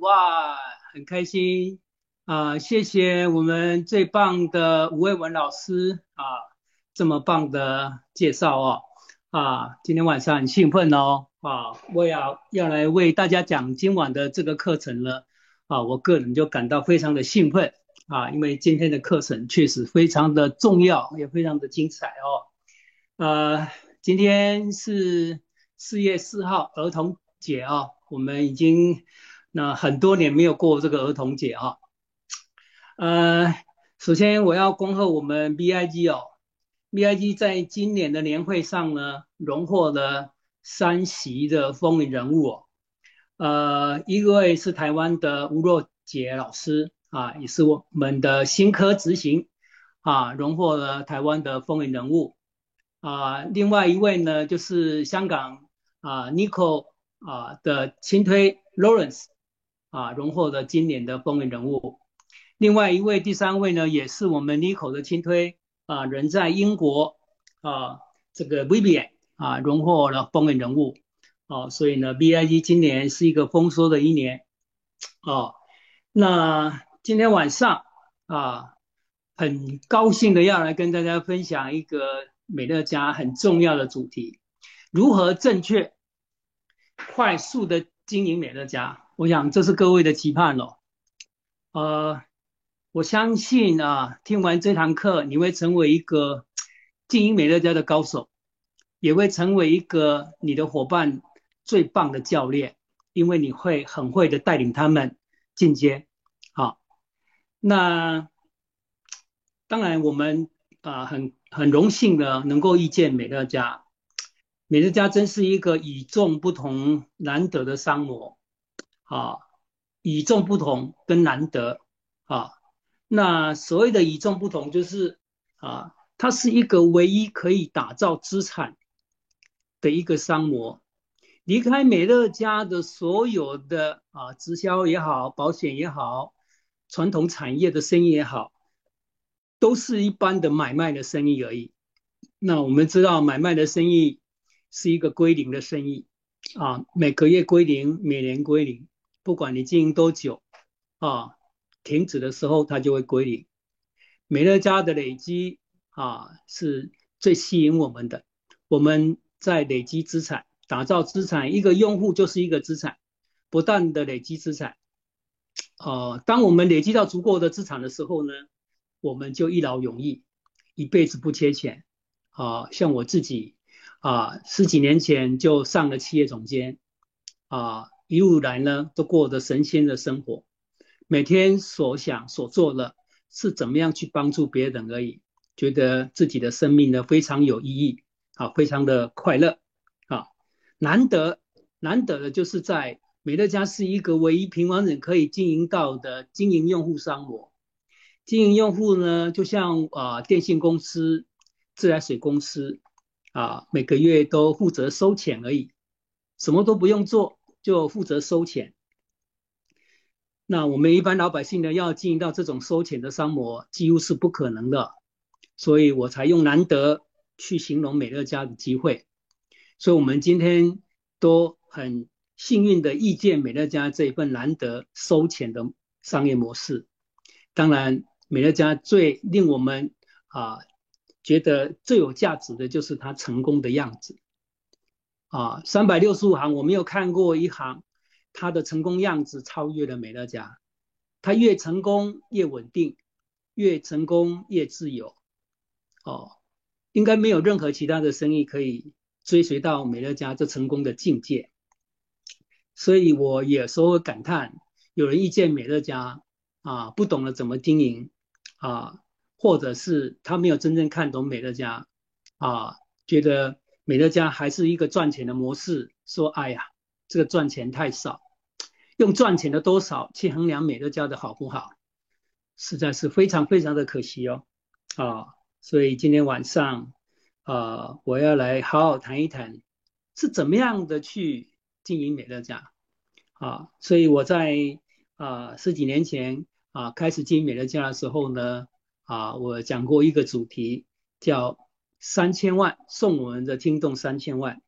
哇，很开心啊！谢谢我们最棒的吴卫文老师啊，这么棒的介绍哦啊！今天晚上很兴奋哦啊，我要要来为大家讲今晚的这个课程了啊，我个人就感到非常的兴奋啊，因为今天的课程确实非常的重要，也非常的精彩哦。呃，今天是四月四号儿童节哦。我们已经那很多年没有过这个儿童节啊，呃，首先我要恭贺我们 BIG 哦，BIG 在今年的年会上呢，荣获了三席的风云人物哦，呃，一位是台湾的吴若杰老师啊，也是我们的新科执行啊，荣获了台湾的风云人物。啊，另外一位呢就是香港啊 Nico。啊的亲推 Lawrence 啊荣获的今年的风云人物，另外一位第三位呢也是我们 Nico 的轻推啊人在英国啊这个 Vivian 啊荣获了风云人物。啊所以呢 BIG 今年是一个丰收的一年。啊那今天晚上啊很高兴的要来跟大家分享一个美乐家很重要的主题，如何正确。快速的经营美乐家，我想这是各位的期盼了。呃，我相信啊，听完这堂课，你会成为一个 经营美乐家的高手，也会成为一个你的伙伴最棒的教练，因为你会很会的带领他们进阶。好，那当然我们啊很很荣幸的能够遇见美乐家。美乐家真是一个与众不同、难得的商模啊！与众不同跟难得啊，那所谓的与众不同，就是啊，它是一个唯一可以打造资产的一个商模。离开美乐家的所有的啊，直销也好，保险也好，传统产业的生意也好，都是一般的买卖的生意而已。那我们知道，买卖的生意。是一个归零的生意啊，每个月归零，每年归零，不管你经营多久啊，停止的时候它就会归零。美乐家的累积啊，是最吸引我们的。我们在累积资产，打造资产，一个用户就是一个资产，不断的累积资产。呃，当我们累积到足够的资产的时候呢，我们就一劳永逸，一辈子不缺钱。啊，像我自己。啊，十几年前就上了企业总监，啊，一路来呢都过着神仙的生活，每天所想所做的，是怎么样去帮助别人而已，觉得自己的生命呢非常有意义，啊，非常的快乐，啊，难得难得的就是在美乐家是一个唯一平凡人可以经营到的经营用户商模，经营用户呢就像啊电信公司、自来水公司。啊，每个月都负责收钱而已，什么都不用做，就负责收钱。那我们一般老百姓呢，要经营到这种收钱的商模，几乎是不可能的。所以我才用难得去形容美乐家的机会。所以，我们今天都很幸运的遇见美乐家这一份难得收钱的商业模式。当然，美乐家最令我们啊。觉得最有价值的就是它成功的样子啊！三百六十五行，我没有看过一行，他的成功样子超越了美乐家。他越成功越稳定，越成功越自由。哦，应该没有任何其他的生意可以追随到美乐家这成功的境界。所以我有时候感叹，有人遇见美乐家啊，不懂得怎么经营啊。或者是他没有真正看懂美乐家，啊，觉得美乐家还是一个赚钱的模式，说哎呀，这个赚钱太少，用赚钱的多少去衡量美乐家的好不好，实在是非常非常的可惜哦，啊，所以今天晚上，啊，我要来好好谈一谈，是怎么样的去经营美乐家，啊，所以我在啊十几年前啊开始经营美乐家的时候呢。啊，我讲过一个主题，叫三千万送我们的听众三千万，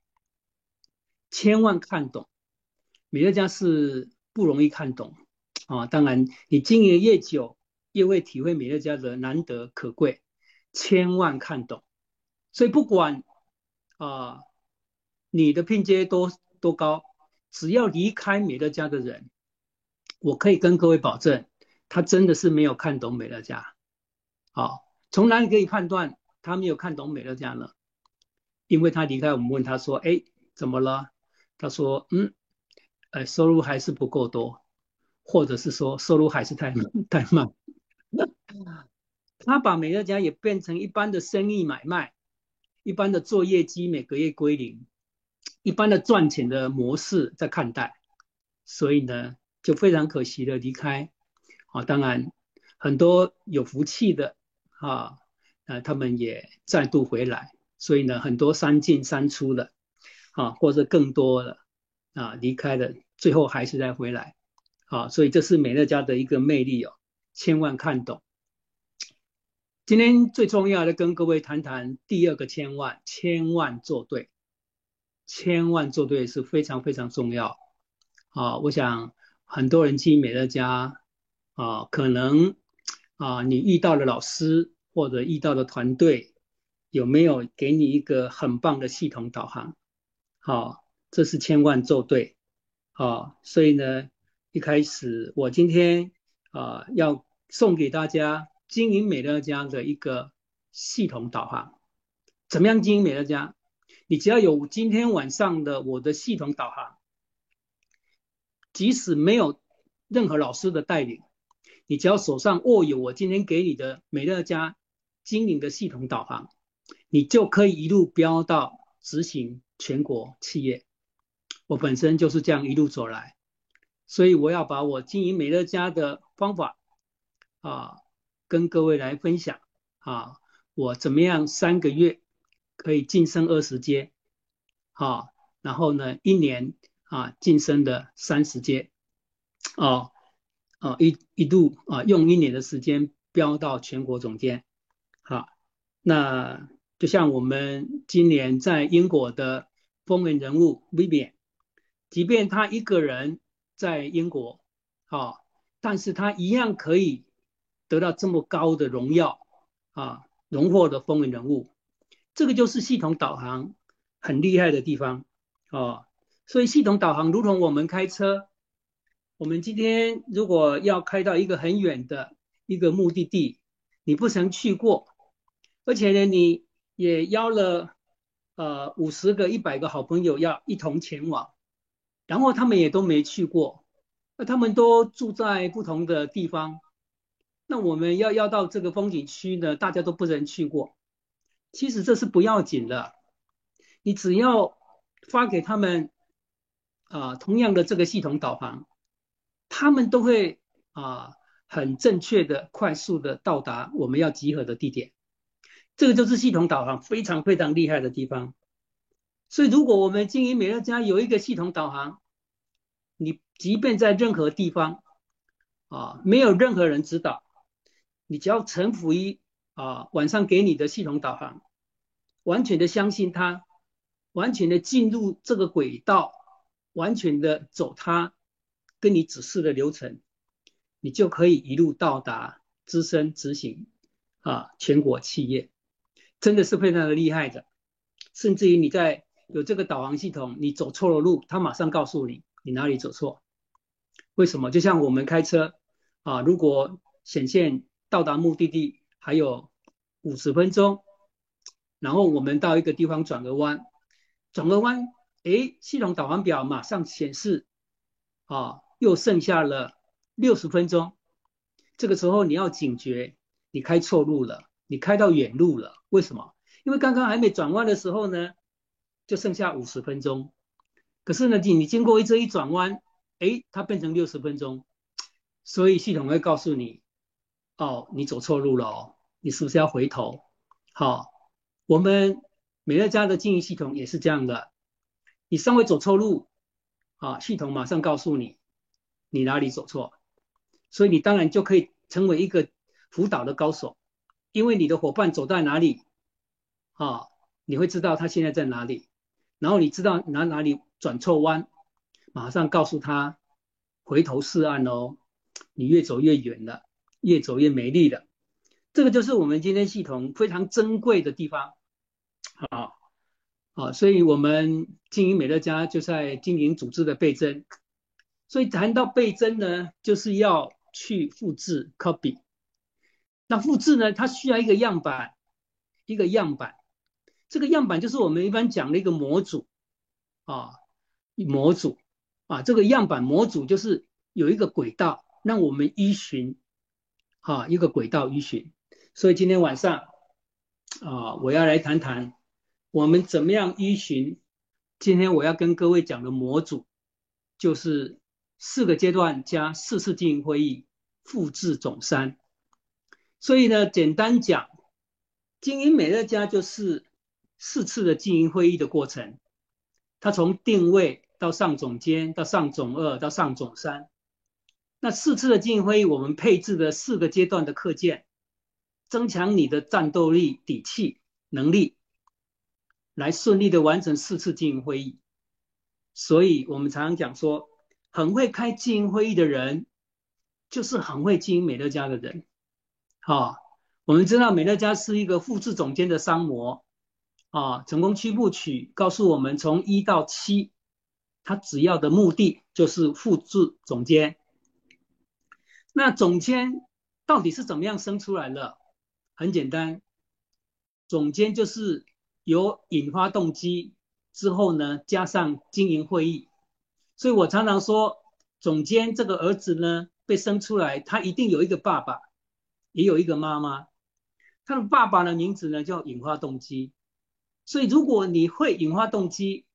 千万看懂。美乐家是不容易看懂啊。当然，你经营越久，越会体会美乐家的难得可贵，千万看懂。所以不管啊你的拼接多多高，只要离开美乐家的人，我可以跟各位保证，他真的是没有看懂美乐家。好，从哪里可以判断他没有看懂美乐家呢？因为他离开，我们问他说：“哎，怎么了？”他说：“嗯，呃，收入还是不够多，或者是说收入还是太 太慢。”他把美乐家也变成一般的生意买卖，一般的做业绩，每个月归零，一般的赚钱的模式在看待，所以呢，就非常可惜的离开。啊，当然很多有福气的啊，呃，他们也再度回来。所以呢，很多三进三出的，啊，或者更多的啊离开的，最后还是再回来，啊，所以这是美乐家的一个魅力哦，千万看懂。今天最重要的跟各位谈谈第二个千万，千万做对，千万做对是非常非常重要。啊，我想很多人进美乐家，啊，可能啊你遇到了老师或者遇到的团队。有没有给你一个很棒的系统导航？好，这是千万做对。好，所以呢，一开始我今天啊要送给大家经营美乐家的一个系统导航。怎么样经营美乐家？你只要有今天晚上的我的系统导航，即使没有任何老师的带领，你只要手上握有我今天给你的美乐家经营的系统导航。你就可以一路飙到执行全国企业。我本身就是这样一路走来，所以我要把我经营美乐家的方法啊，跟各位来分享啊。我怎么样三个月可以晋升二十阶？好，然后呢，一年啊晋升的三十阶，哦哦一一度啊用一年的时间飙到全国总监。那。就像我们今年在英国的风云人物 Vivian，即便他一个人在英国，啊，但是他一样可以得到这么高的荣耀啊，荣获的风云人物。这个就是系统导航很厉害的地方啊。所以系统导航如同我们开车，我们今天如果要开到一个很远的一个目的地，你不曾去过，而且呢，你也邀了呃五十个、一百个好朋友要一同前往，然后他们也都没去过，那他们都住在不同的地方，那我们要要到这个风景区呢，大家都不能去过。其实这是不要紧的，你只要发给他们啊同样的这个系统导航，他们都会啊很正确的、快速的到达我们要集合的地点。这个就是系统导航非常非常厉害的地方，所以如果我们经营美乐家有一个系统导航，你即便在任何地方啊，没有任何人指导，你只要臣服于啊晚上给你的系统导航，完全的相信它，完全的进入这个轨道，完全的走它跟你指示的流程，你就可以一路到达资深执行啊全国企业。真的是非常的厉害的，甚至于你在有这个导航系统，你走错了路，它马上告诉你你哪里走错。为什么？就像我们开车啊，如果显现到达目的地还有五十分钟，然后我们到一个地方转个弯，转个弯，哎，系统导航表马上显示啊，又剩下了六十分钟。这个时候你要警觉，你开错路了。你开到远路了，为什么？因为刚刚还没转弯的时候呢，就剩下五十分钟。可是呢，你你经过这一转弯，哎，它变成六十分钟，所以系统会告诉你，哦，你走错路了哦，你是不是要回头？好，我们美乐家的经营系统也是这样的，你稍微走错路，啊，系统马上告诉你你哪里走错，所以你当然就可以成为一个辅导的高手。因为你的伙伴走在哪里，啊，你会知道他现在在哪里，然后你知道哪哪里转错弯，马上告诉他回头是岸哦，你越走越远了，越走越美丽了。这个就是我们今天系统非常珍贵的地方，啊啊，所以我们经营美乐家就在经营组织的倍增。所以谈到倍增呢，就是要去复制 copy。那复制呢，它需要一个样板，一个样板。这个样板就是我们一般讲的一个模组啊，模组啊，这个样板模组就是有一个轨道让我们依循，啊，一个轨道依循。所以今天晚上啊，我要来谈谈我们怎么样依循。今天我要跟各位讲的模组，就是四个阶段加四次经营会议，复制总三。所以呢，简单讲，经营美乐家就是四次的经营会议的过程。它从定位到上总监，到上总二，到上总三。那四次的经营会议，我们配置的四个阶段的课件。增强你的战斗力、底气、能力，来顺利的完成四次经营会议。所以，我们常常讲说，很会开经营会议的人，就是很会经营美乐家的人。啊，我们知道美乐家是一个复制总监的商模。啊，成功七部曲告诉我们，从一到七，他只要的目的就是复制总监。那总监到底是怎么样生出来的？很简单，总监就是有引发动机之后呢，加上经营会议。所以我常常说，总监这个儿子呢，被生出来，他一定有一个爸爸，也有一个妈妈。他的爸爸的名字呢叫引发动机。所以如果你会引发动机，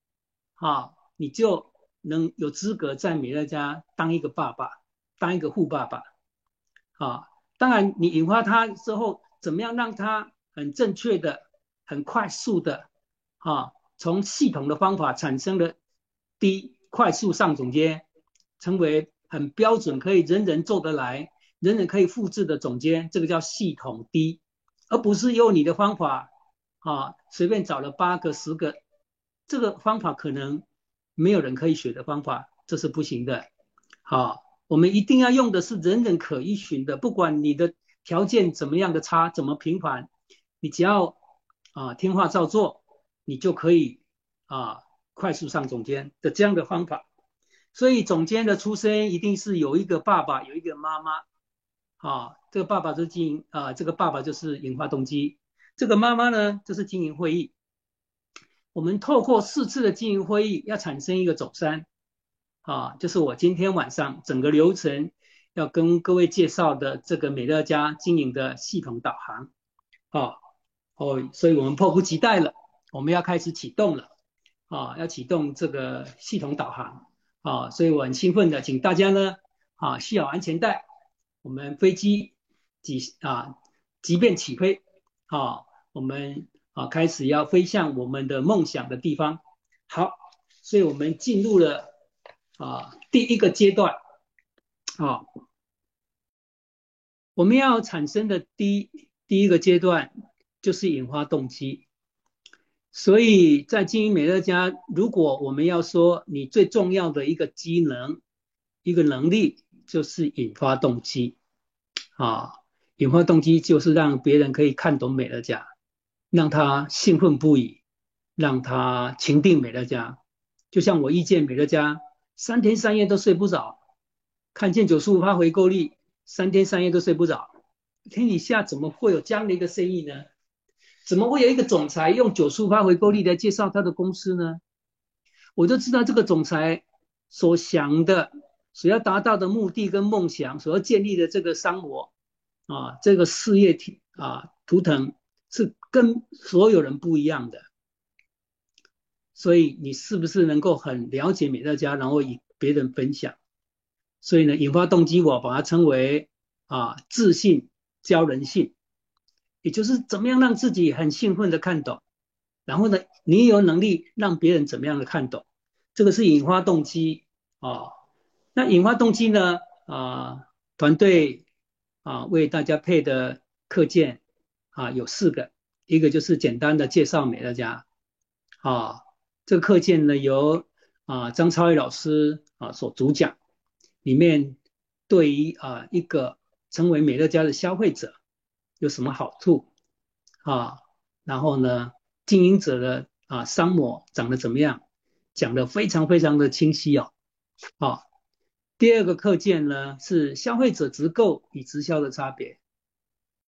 啊，你就能有资格在美乐家当一个爸爸，当一个富爸爸。啊，当然你引发他之后。怎么样让他很正确的、很快速的，啊，从系统的方法产生的低快速上总监，成为很标准可以人人做得来、人人可以复制的总监，这个叫系统低，而不是用你的方法，啊，随便找了八个、十个，这个方法可能没有人可以学的方法，这是不行的。好，我们一定要用的是人人可依循的，不管你的。条件怎么样的差，怎么平凡，你只要啊听话照做，你就可以啊快速上总监的这样的方法。所以总监的出身一定是有一个爸爸，有一个妈妈。啊，这个爸爸就是经营啊，这个爸爸就是引发动机，这个妈妈呢就是经营会议。我们透过四次的经营会议，要产生一个总山。啊，就是我今天晚上整个流程。要跟各位介绍的这个美乐家经营的系统导航，啊，哦，所以我们迫不及待了，我们要开始启动了，啊，要启动这个系统导航，啊，所以我很兴奋的，请大家呢，啊，系好安全带，我们飞机即啊，即便起飞，啊，我们啊开始要飞向我们的梦想的地方，好，所以我们进入了啊第一个阶段。好，我们要产生的第第一个阶段就是引发动机。所以在经营美乐家，如果我们要说你最重要的一个机能、一个能力，就是引发动机。啊，引发动机就是让别人可以看懂美乐家，让他兴奋不已，让他情定美乐家。就像我遇见美乐家，三天三夜都睡不着。看见九十五趴回购率，三天三夜都睡不着。天底下怎么会有这样的一个生意呢？怎么会有一个总裁用九十五趴回购率来介绍他的公司呢？我就知道这个总裁所想的、所要达到的目的跟梦想，所要建立的这个商模啊，这个事业体啊图腾是跟所有人不一样的。所以你是不是能够很了解美乐家，然后与别人分享？所以呢，引发动机我把它称为啊自信教人性，也就是怎么样让自己很兴奋的看懂，然后呢，你有能力让别人怎么样的看懂，这个是引发动机啊。那引发动机呢啊，团队啊为大家配的课件啊有四个，一个就是简单的介绍美乐家啊，这个课件呢由啊张超伟老师啊所主讲。里面对于啊一个成为美乐家的消费者有什么好处啊？然后呢，经营者的啊商模长得怎么样，讲的非常非常的清晰哦。啊，第二个课件呢是消费者直购与直销的差别。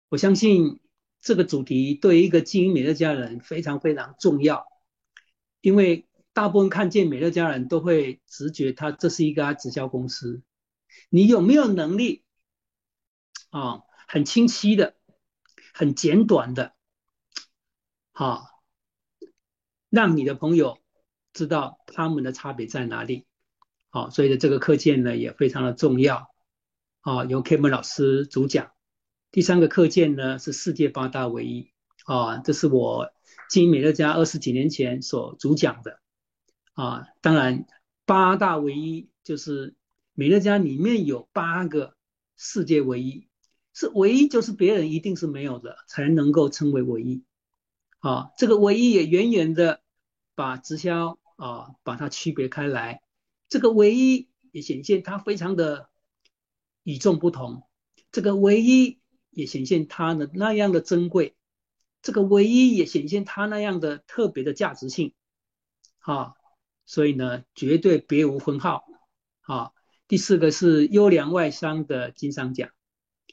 我相信这个主题对一个经营美乐家人非常非常重要，因为大部分看见美乐家人都会直觉他这是一家直销公司。你有没有能力啊？很清晰的，很简短的，好，让你的朋友知道他们的差别在哪里。好，所以呢这个课件呢也非常的重要。啊，由 Kevin 老师主讲。第三个课件呢是世界八大唯一啊，这是我经美乐家二十几年前所主讲的啊。当然，八大唯一就是美乐家里面有八个世界唯一，是唯一就是别人一定是没有的，才能够称为唯一啊。这个唯一也远远的把直销啊把它区别开来，这个唯一也显现它非常的与众不同，这个唯一。也显现它的那样的珍贵，这个唯一也显现它那样的特别的价值性，啊，所以呢，绝对别无分号，啊，第四个是优良外商的经商奖，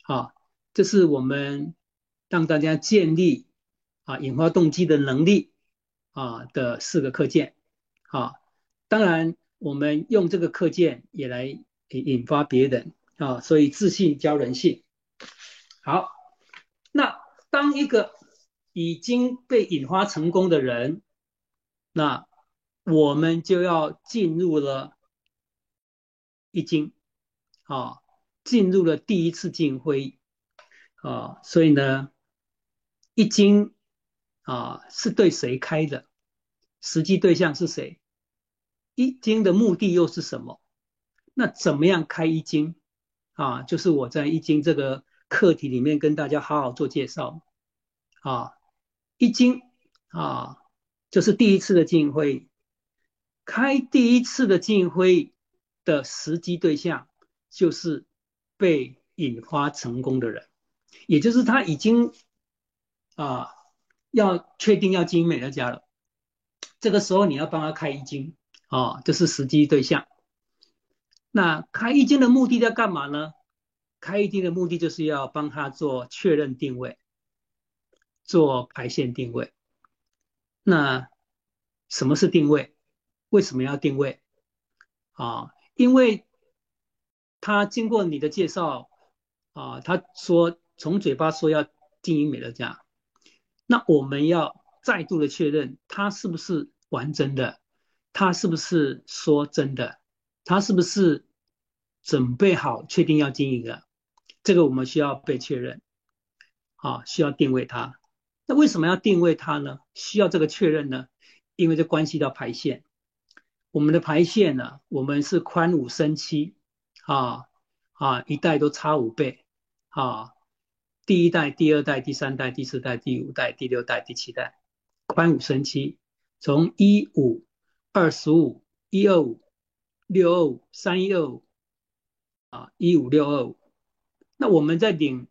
啊，这是我们让大家建立啊引发动机的能力啊的四个课件，啊，当然我们用这个课件也来引引发别人啊，所以自信教人性。好，那当一个已经被引发成功的人，那我们就要进入了一经啊，进入了第一次进会啊，所以呢，一经啊是对谁开的？实际对象是谁？一经的目的又是什么？那怎么样开一经啊？就是我在一经这个。课题里面跟大家好好做介绍啊，一经啊，就是第一次的进会，开第一次的进会的时机对象就是被引发成功的人，也就是他已经啊要确定要经营美乐家了，这个时候你要帮他开一经哦，这是时机对象。那开一间的目的要干嘛呢？开一间的目的就是要帮他做确认定位，做排线定位。那什么是定位？为什么要定位？啊，因为他经过你的介绍，啊，他说从嘴巴说要经营美乐家，那我们要再度的确认他是不是完整的，他是不是说真的，他是不是准备好确定要经营了。这个我们需要被确认，啊，需要定位他。那为什么要定位他呢？需要这个确认呢？因为这关系到排线。我们的排线呢，我们是宽五升七，啊啊，一代都差五倍，啊，第一代、第二代、第三代、第四代、第五代、第六代、第七代，宽五升七，从一五、二十五、一二五、六二五、三一二五，啊，一五六二五。那我们在领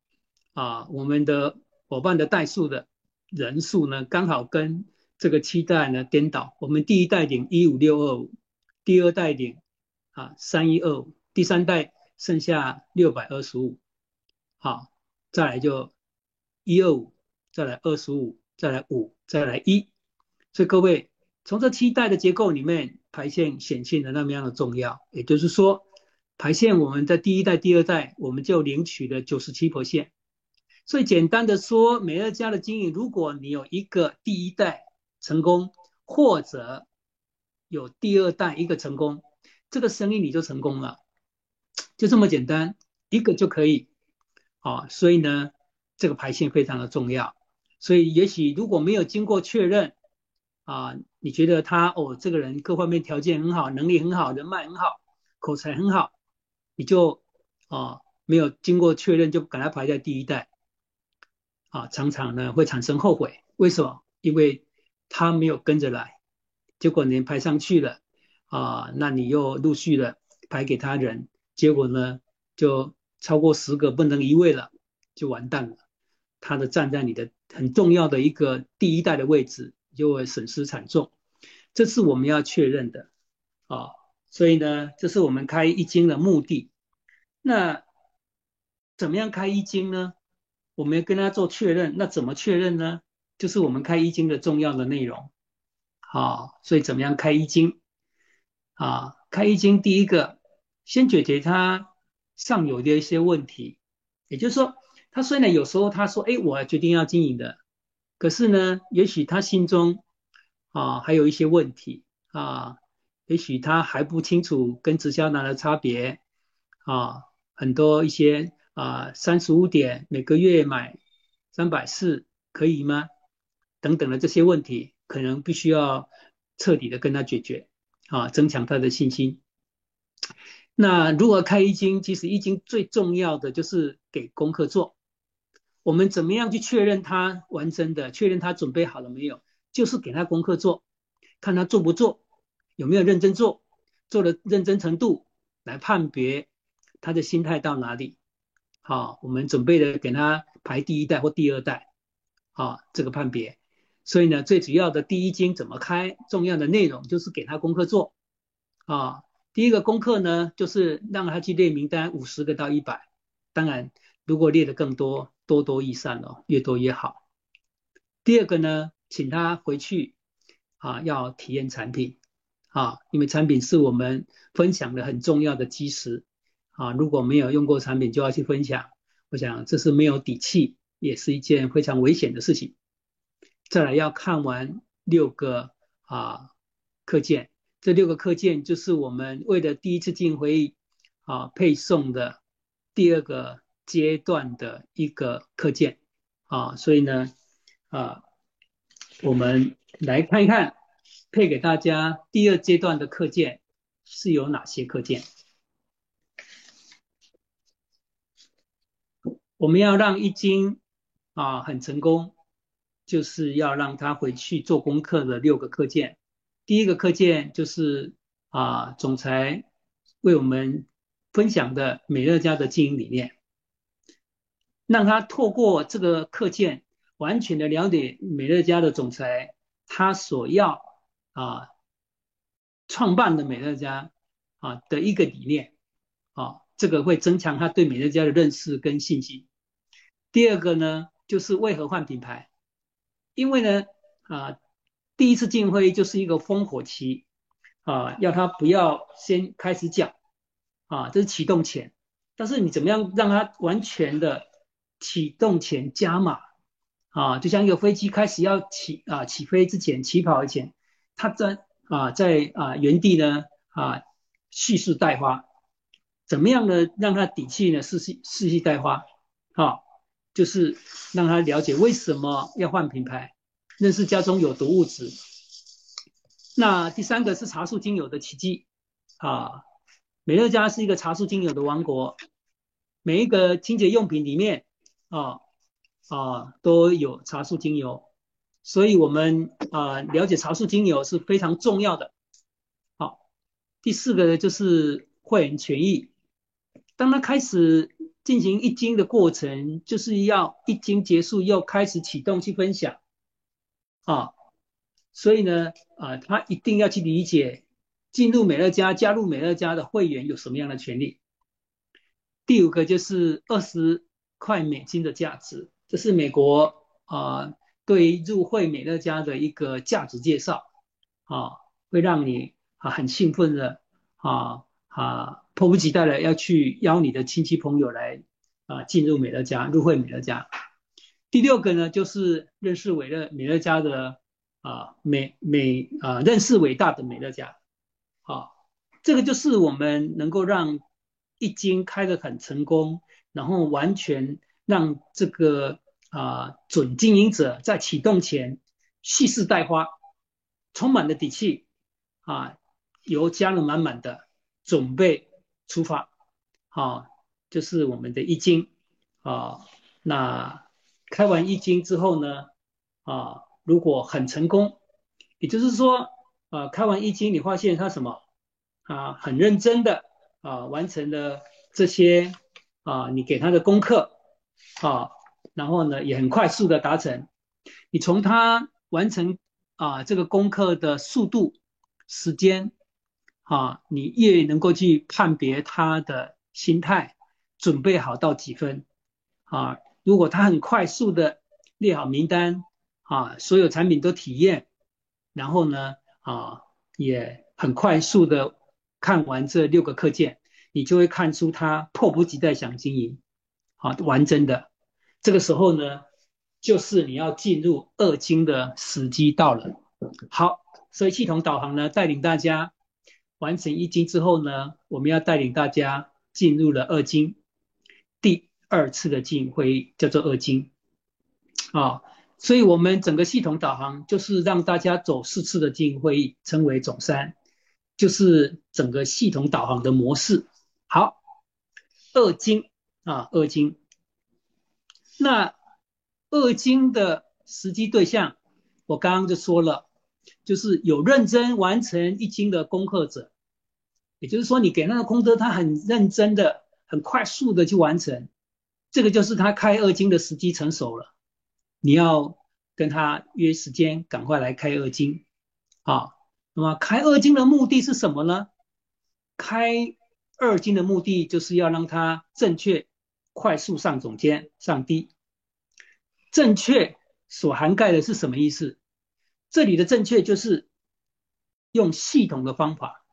啊，我们的伙伴的代数的人数呢，刚好跟这个期待呢颠倒。我们第一代领一五六二五，第二代领啊三一二五，第三代剩下六百二十五。好，再来就一二五，再来二十五，再来五，再来一。所以各位从这七代的结构里面，排线显现的那么样的重要，也就是说。排线，我们在第一代、第二代，我们就领取了九十七婆线。所以简单的说，美乐家的经营，如果你有一个第一代成功，或者有第二代一个成功，这个生意你就成功了，就这么简单，一个就可以。啊，所以呢，这个排线非常的重要。所以也许如果没有经过确认，啊，你觉得他哦，这个人各方面条件很好，能力很好，人脉很好，口才很好。你就啊没有经过确认就把他排在第一代，啊常常呢会产生后悔，为什么？因为他没有跟着来，结果你排上去了，啊那你又陆续的排给他人，结果呢就超过十个不能一位了，就完蛋了。他的站在你的很重要的一个第一代的位置，就会损失惨重。这是我们要确认的啊。所以呢，这是我们开一经的目的。那怎么样开一经呢？我们要跟他做确认。那怎么确认呢？就是我们开一经的重要的内容。好，所以怎么样开一经？啊，开一经第一个先解决他上游的一些问题。也就是说，他虽然有时候他说：“哎，我决定要经营的。”可是呢，也许他心中啊还有一些问题啊。也许他还不清楚跟直销拿的差别啊，很多一些啊三十五点每个月买三百四可以吗？等等的这些问题，可能必须要彻底的跟他解决啊，增强他的信心。那如何开易经？其实易经最重要的就是给功课做。我们怎么样去确认他完成的？确认他准备好了没有？就是给他功课做，看他做不做。有没有认真做？做的认真程度来判别他的心态到哪里？好，我们准备的给他排第一代或第二代，好，这个判别。所以呢，最主要的第一经怎么开？重要的内容就是给他功课做。啊，第一个功课呢，就是让他去列名单五十个到一百。当然，如果列的更多，多多益善哦，越多越好。第二个呢，请他回去啊，要体验产品。啊，因为产品是我们分享的很重要的基石啊，如果没有用过产品就要去分享，我想这是没有底气，也是一件非常危险的事情。再来要看完六个啊课件，这六个课件就是我们为了第一次进会议啊配送的第二个阶段的一个课件啊，所以呢啊，我们来看一看。配给大家第二阶段的课件是有哪些课件？我们要让易经啊很成功，就是要让他回去做功课的六个课件。第一个课件就是啊总裁为我们分享的美乐家的经营理念，让他透过这个课件完全的了解美乐家的总裁他所要。啊，创办的美乐家啊的一个理念啊，这个会增强他对美乐家的认识跟信心。第二个呢，就是为何换品牌？因为呢啊，第一次进会就是一个烽火期啊，要他不要先开始讲啊，这是启动前。但是你怎么样让他完全的启动前加码啊？就像一个飞机开始要起啊起飞之前，起跑之前。他在啊，在啊原地呢啊蓄势待发，怎么样呢？让他底气呢蓄势蓄势待发，啊，就是让他了解为什么要换品牌，认识家中有毒物质。那第三个是茶树精油的奇迹啊，美乐家是一个茶树精油的王国，每一个清洁用品里面啊啊都有茶树精油。所以，我们啊了解茶树精油是非常重要的。好，第四个呢就是会员权益。当他开始进行一经的过程，就是要一经结束又开始启动去分享。啊，所以呢啊，他一定要去理解进入美乐家、加入美乐家的会员有什么样的权利。第五个就是二十块美金的价值，这是美国啊。对于入会美乐家的一个价值介绍，啊，会让你啊很兴奋的啊啊迫不及待的要去邀你的亲戚朋友来啊进入美乐家，入会美乐家。第六个呢，就是认识伟乐美乐家的啊美美啊认识伟大的美乐家，好，这个就是我们能够让一经开的很成功，然后完全让这个。啊，准经营者在启动前蓄势待发，充满了底气啊，由家人满满的准备出发，好，就是我们的易经啊。那开完易经之后呢，啊，如果很成功，也就是说，啊，开完易经你发现他什么啊，很认真的啊完成了这些啊你给他的功课啊，然后呢也很快速的达成，你从他完成啊这个功课的速度、时间啊，你越能够去判别他的心态，准备好到几分啊？如果他很快速的列好名单啊，所有产品都体验，然后呢啊也很快速的看完这六个课件，你就会看出他迫不及待想经营，啊完真的。这个时候呢，就是你要进入二经的时机到了。好，所以系统导航呢带领大家完成一经之后呢，我们要带领大家进入了二经。第二次的经营会议叫做二经，啊，所以我们整个系统导航就是让大家走四次的经营会议，称为总三，就是整个系统导航的模式。好，二经啊，二经，那二经的实际对象，我刚刚就说了，就是有认真完成一经的功课者，也就是说，你给那个功德，他很认真的、很快速的去完成。这个就是他开二经的时机成熟了，你要跟他约时间，赶快来开二经，啊，那么开二经的目的是什么呢？开二金的目的就是要让他正确、快速上总监、上低。正确所涵盖的是什么意思？这里的正确就是用系统的方法，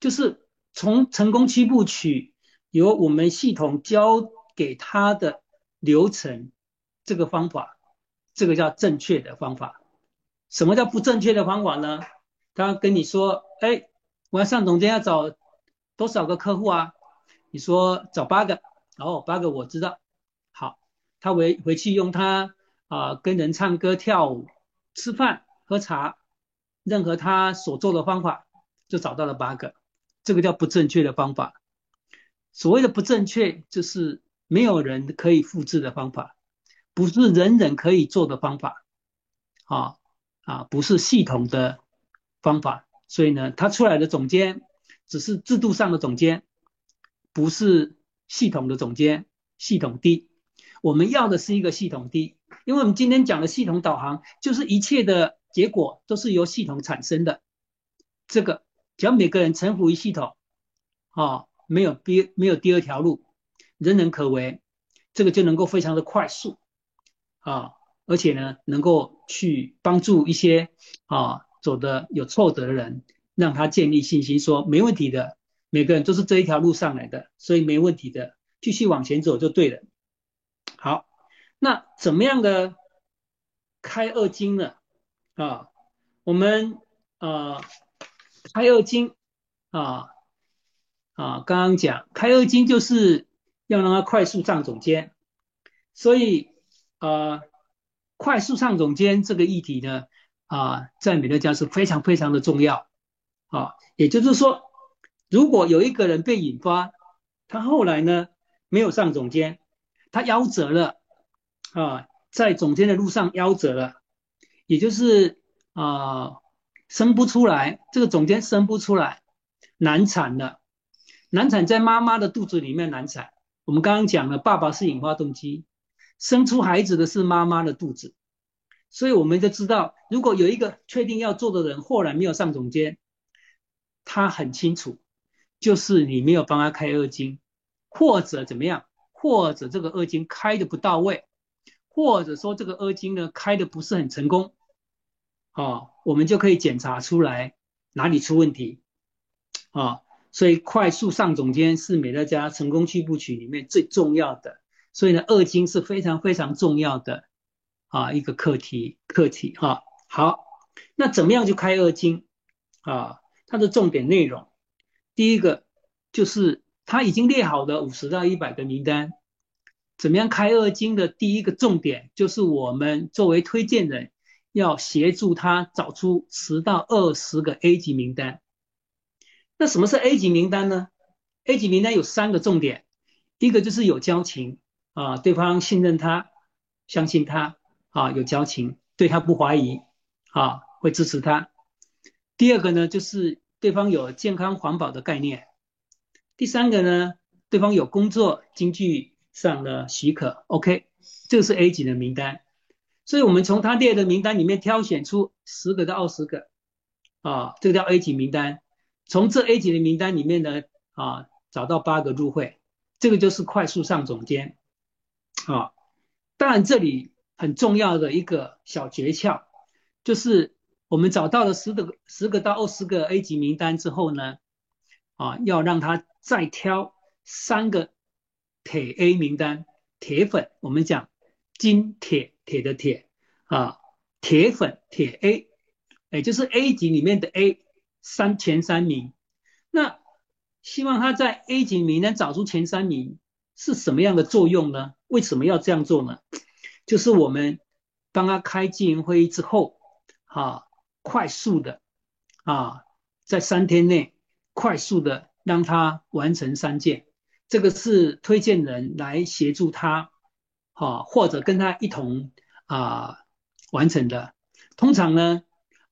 就是从成功七部曲由我们系统教。给他的流程，这个方法，这个叫正确的方法。什么叫不正确的方法呢？他跟你说，哎，我要上总监要找多少个客户啊？你说找八个，哦，八个我知道。好，他回回去用他啊跟人唱歌跳舞、吃饭喝茶，任何他所做的方法，就找到了八个。这个叫不正确的方法。所谓的不正确，就是。没有人可以复制的方法，不是人人可以做的方法，啊啊，不是系统的方法，所以呢，他出来的总监只是制度上的总监，不是系统的总监。系统低，我们要的是一个系统低，因为我们今天讲的系统导航，就是一切的结果都是由系统产生的。这个只要每个人臣服于系统，啊，没有第没有第二条路。人人可为，这个就能够非常的快速啊，而且呢，能够去帮助一些啊走的有挫折的人，让他建立信心，说没问题的，每个人都是这一条路上来的，所以没问题的，继续往前走就对了。好，那怎么样的开二经呢？啊，我们啊开二经啊啊，刚刚讲开二经就是。要让他快速上总监，所以呃，快速上总监这个议题呢，啊，在美乐家是非常非常的重要啊。也就是说，如果有一个人被引发，他后来呢没有上总监，他夭折了啊，在总监的路上夭折了，也就是啊生不出来，这个总监生不出来，难产了，难产在妈妈的肚子里面难产。我们刚刚讲了，爸爸是引发动机，生出孩子的是妈妈的肚子，所以我们就知道，如果有一个确定要做的人，后来没有上总监，他很清楚，就是你没有帮他开二经，或者怎么样，或者这个二经开的不到位，或者说这个二经呢开的不是很成功，啊，我们就可以检查出来哪里出问题，啊。所以快速上总监是美乐家成功七部曲里面最重要的，所以呢，二经是非常非常重要的啊一个课题课题哈。好，那怎么样就开二经啊？它的重点内容，第一个就是他已经列好的五十到一百个名单，怎么样开二金的第一个重点就是我们作为推荐人要协助他找出十到二十个 A 级名单。那什么是 A 级名单呢？A 级名单有三个重点，一个就是有交情啊，对方信任他，相信他啊，有交情，对他不怀疑啊，会支持他。第二个呢，就是对方有健康环保的概念。第三个呢，对方有工作经济上的许可，OK，这个是 A 级的名单。所以我们从他列的名单里面挑选出十个到二十个，啊，这个叫 A 级名单。从这 A 级的名单里面呢，啊，找到八个入会，这个就是快速上总监，啊，当然这里很重要的一个小诀窍，就是我们找到了十个十个到二十个 A 级名单之后呢，啊，要让他再挑三个铁 A 名单，铁粉，我们讲金铁。铁的铁啊，铁粉铁 A，也，就是 A 级里面的 A 三前三名。那希望他在 A 级里面能找出前三名是什么样的作用呢？为什么要这样做呢？就是我们帮他开经营会议之后，啊，快速的啊，在三天内快速的让他完成三件，这个是推荐人来协助他。啊，或者跟他一同啊完成的，通常呢，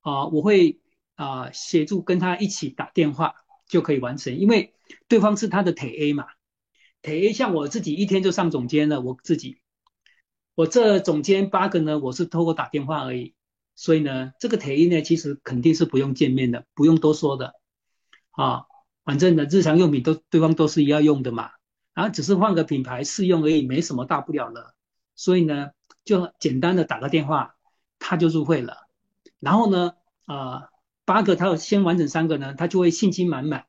啊我会啊协助跟他一起打电话就可以完成，因为对方是他的腿 A 嘛，腿 A 像我自己一天就上总监了，我自己，我这总监八个呢，我是透过打电话而已，所以呢，这个腿 A 呢其实肯定是不用见面的，不用多说的，啊，反正呢日常用品都对方都是要用的嘛，然后只是换个品牌试用而已，没什么大不了的。所以呢，就简单的打个电话，他就入会了。然后呢，啊，八个他先完成三个呢，他就会信心满满。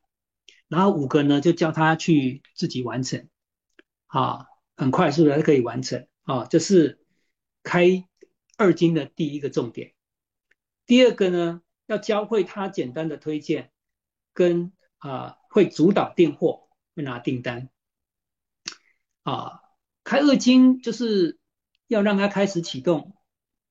然后五个呢，就叫他去自己完成，啊，很快速的可以完成。啊，这是开二金的第一个重点。第二个呢，要教会他简单的推荐，跟啊会主导订货，会拿订单，啊。开二金就是要让他开始启动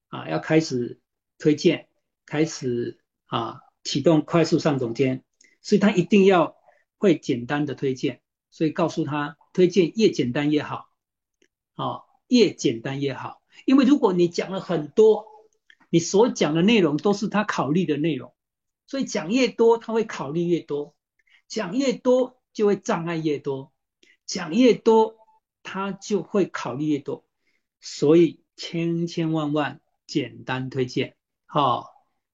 啊，要开始推荐，开始啊启动快速上总监，所以他一定要会简单的推荐，所以告诉他推荐越简单越好，啊越简单越好，因为如果你讲了很多，你所讲的内容都是他考虑的内容，所以讲越多他会考虑越多，讲越多就会障碍越多，讲越多。他就会考虑越多，所以千千万万简单推荐，好，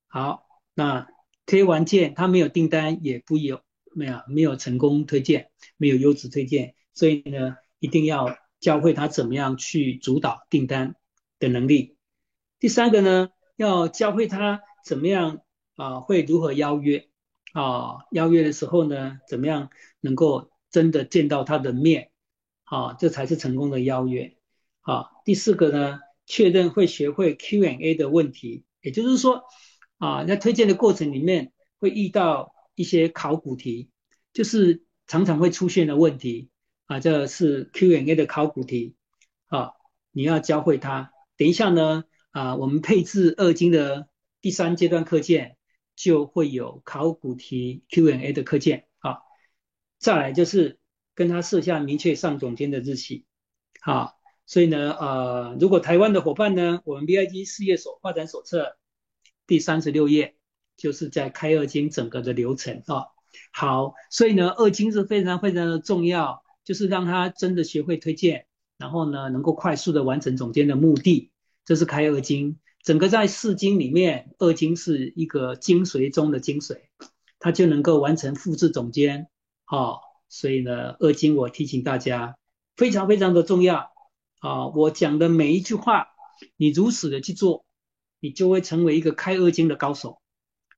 好，那推完件他没有订单也不有，没有没有成功推荐，没有优质推荐，所以呢，一定要教会他怎么样去主导订单的能力。第三个呢，要教会他怎么样啊，会如何邀约啊，邀约的时候呢，怎么样能够真的见到他的面。啊，这才是成功的邀约。啊，第四个呢，确认会学会 Q&A 的问题，也就是说，啊，在推荐的过程里面会遇到一些考古题，就是常常会出现的问题啊，这是 Q&A 的考古题。啊，你要教会他。等一下呢，啊，我们配置二金的第三阶段课件就会有考古题 Q&A 的课件。啊，再来就是。跟他设下明确上总监的日期，好，所以呢，呃，如果台湾的伙伴呢，我们 BIG 事业所发展手册第三十六页就是在开二金整个的流程啊。好，所以呢，二金是非常非常的重要，就是让他真的学会推荐，然后呢，能够快速的完成总监的目的，这是开二经。整个在四经里面，二经是一个精髓中的精髓，它就能够完成复制总监，好。所以呢，二经我提醒大家，非常非常的重要啊！我讲的每一句话，你如此的去做，你就会成为一个开二经的高手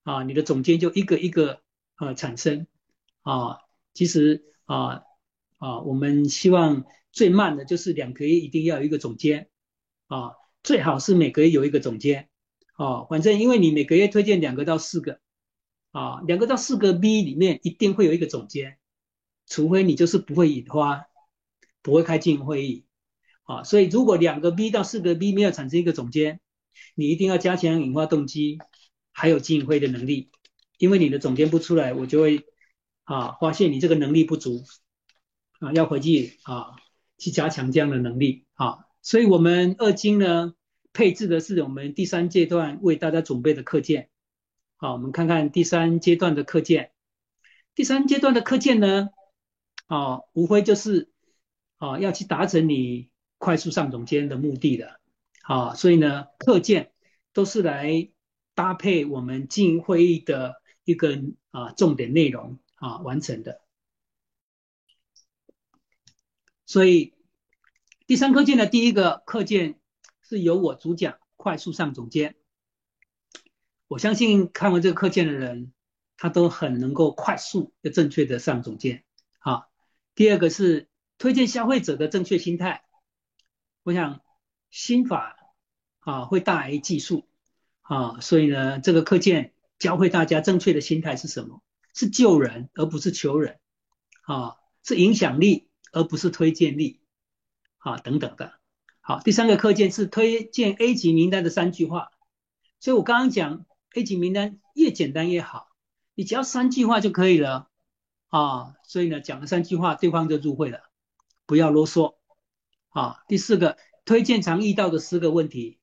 啊！你的总监就一个一个呃产生啊！其实啊啊，我们希望最慢的就是两个月一定要有一个总监啊，最好是每个月有一个总监啊。反正因为你每个月推荐两个到四个啊，两个到四个 B 里面一定会有一个总监。除非你就是不会引发，不会开经营会议，啊，所以如果两个 B 到四个 B 没有产生一个总监，你一定要加强引发动机，还有经营会的能力，因为你的总监不出来，我就会啊发现你这个能力不足，啊，要回去啊去加强这样的能力啊，所以我们二金呢配置的是我们第三阶段为大家准备的课件，好，我们看看第三阶段的课件，第三阶段的课件呢。啊，无非就是啊要去达成你快速上总监的目的的，啊，所以呢课件都是来搭配我们进会议的一个啊重点内容啊完成的。所以第三课件的第一个课件是由我主讲快速上总监。我相信看完这个课件的人，他都很能够快速又正确的上总监。好，第二个是推荐消费者的正确心态。我想心法啊会大于技术啊，所以呢这个课件教会大家正确的心态是什么？是救人而不是求人啊，是影响力而不是推荐力啊等等的。好，第三个课件是推荐 A 级名单的三句话。所以我刚刚讲。A 级名单越简单越好，你只要三句话就可以了啊。所以呢，讲了三句话，对方就入会了，不要啰嗦啊。第四个，推荐常遇到的四个问题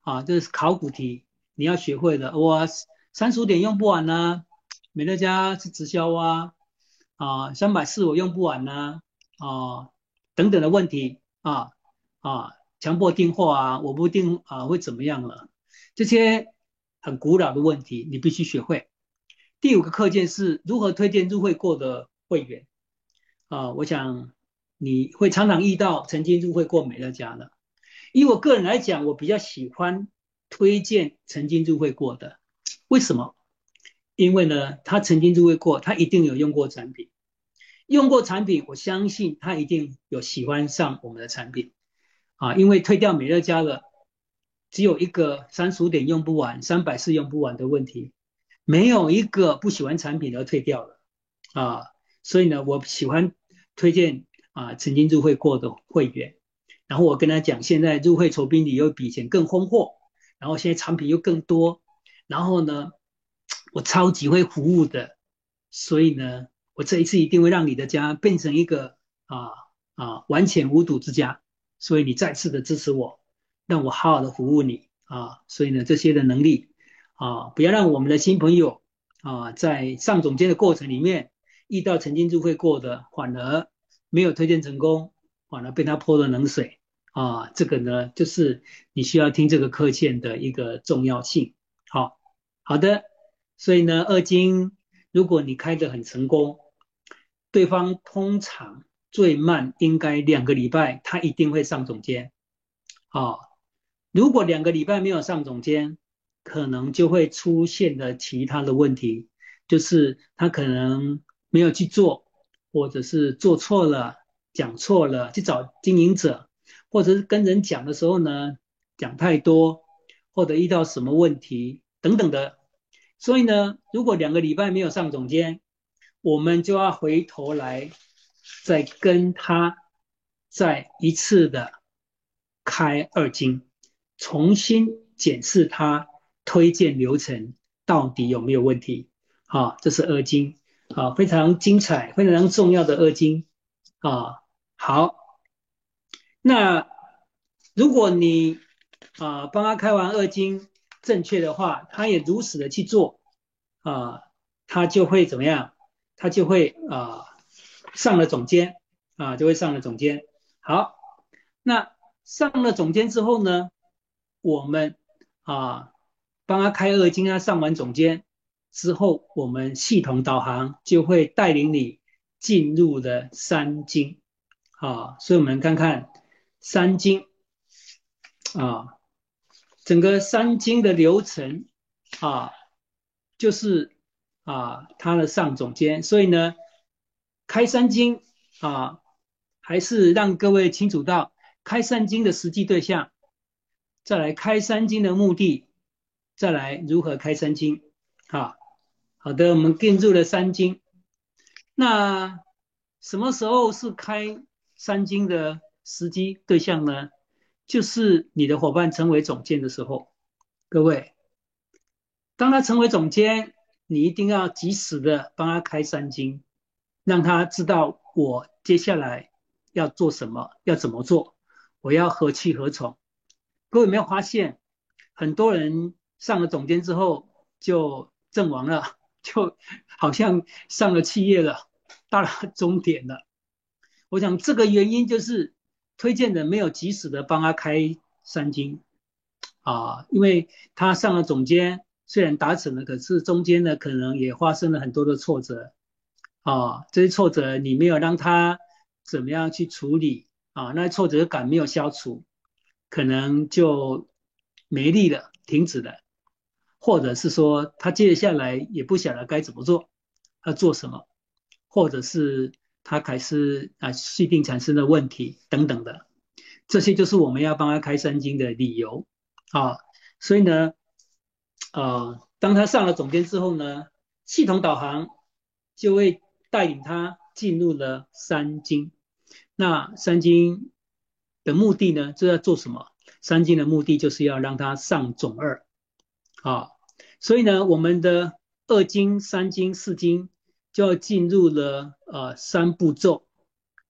啊，这是考古题，你要学会的。我三十五点用不完呢，美乐家是直销啊啊，三百四我用不完呢啊，等等的问题啊啊，强迫订货啊，我不订啊会怎么样了？这些。很古老的问题，你必须学会。第五个课件是如何推荐入会过的会员啊，我想你会常常遇到曾经入会过美乐家的。以我个人来讲，我比较喜欢推荐曾经入会过的。为什么？因为呢，他曾经入会过，他一定有用过产品，用过产品，我相信他一定有喜欢上我们的产品啊。因为退掉美乐家了。只有一个三十五点用不完，三百四用不完的问题，没有一个不喜欢产品而退掉了啊。所以呢，我喜欢推荐啊曾经入会过的会员，然后我跟他讲，现在入会酬宾礼又比以前更丰厚，然后现在产品又更多，然后呢，我超级会服务的，所以呢，我这一次一定会让你的家变成一个啊啊完全无堵之家，所以你再次的支持我。让我好好的服务你啊，所以呢，这些的能力啊，不要让我们的新朋友啊，在上总监的过程里面遇到曾经入会过的，反而没有推荐成功，反而被他泼了冷水啊，这个呢，就是你需要听这个课件的一个重要性。好，好的，所以呢，二金，如果你开的很成功，对方通常最慢应该两个礼拜，他一定会上总监啊。如果两个礼拜没有上总监，可能就会出现的其他的问题，就是他可能没有去做，或者是做错了、讲错了，去找经营者，或者是跟人讲的时候呢，讲太多，或者遇到什么问题等等的。所以呢，如果两个礼拜没有上总监，我们就要回头来再跟他再一次的开二金。重新检视他推荐流程到底有没有问题？好，这是二金，好，非常精彩、非常重要的二金啊。好，那如果你啊帮他开完二金正确的话，他也如实的去做啊，他就会怎么样？他就会啊上了总监啊，就会上了总监。好，那上了总监之后呢？我们啊，帮他开二金，他上完总监之后，我们系统导航就会带领你进入的三金啊。所以，我们看看三金啊，整个三金的流程啊，就是啊，他的上总监。所以呢，开三金啊，还是让各位清楚到开三金的实际对象。再来开三金的目的，再来如何开三金，啊，好的，我们进入了三金。那什么时候是开三金的时机对象呢？就是你的伙伴成为总监的时候。各位，当他成为总监，你一定要及时的帮他开三金，让他知道我接下来要做什么，要怎么做，我要何去何从。各位有没有发现，很多人上了总监之后就阵亡了，就好像上了企业了，到了终点了我想这个原因就是推荐人没有及时的帮他开三金啊，因为他上了总监，虽然达成了，可是中间呢可能也发生了很多的挫折啊，这些挫折你没有让他怎么样去处理啊，那挫折感没有消除，可能就没力了，停止了，或者是说他接下来也不晓得该怎么做，要做什么，或者是。他开始啊，细定产生的问题等等的，这些就是我们要帮他开三金的理由啊。所以呢，啊，当他上了总监之后呢，系统导航就会带领他进入了三金。那三金的目的呢，就要做什么？三金的目的就是要让他上总二啊。所以呢，我们的二金、三金、四金。就要进入了呃三步骤，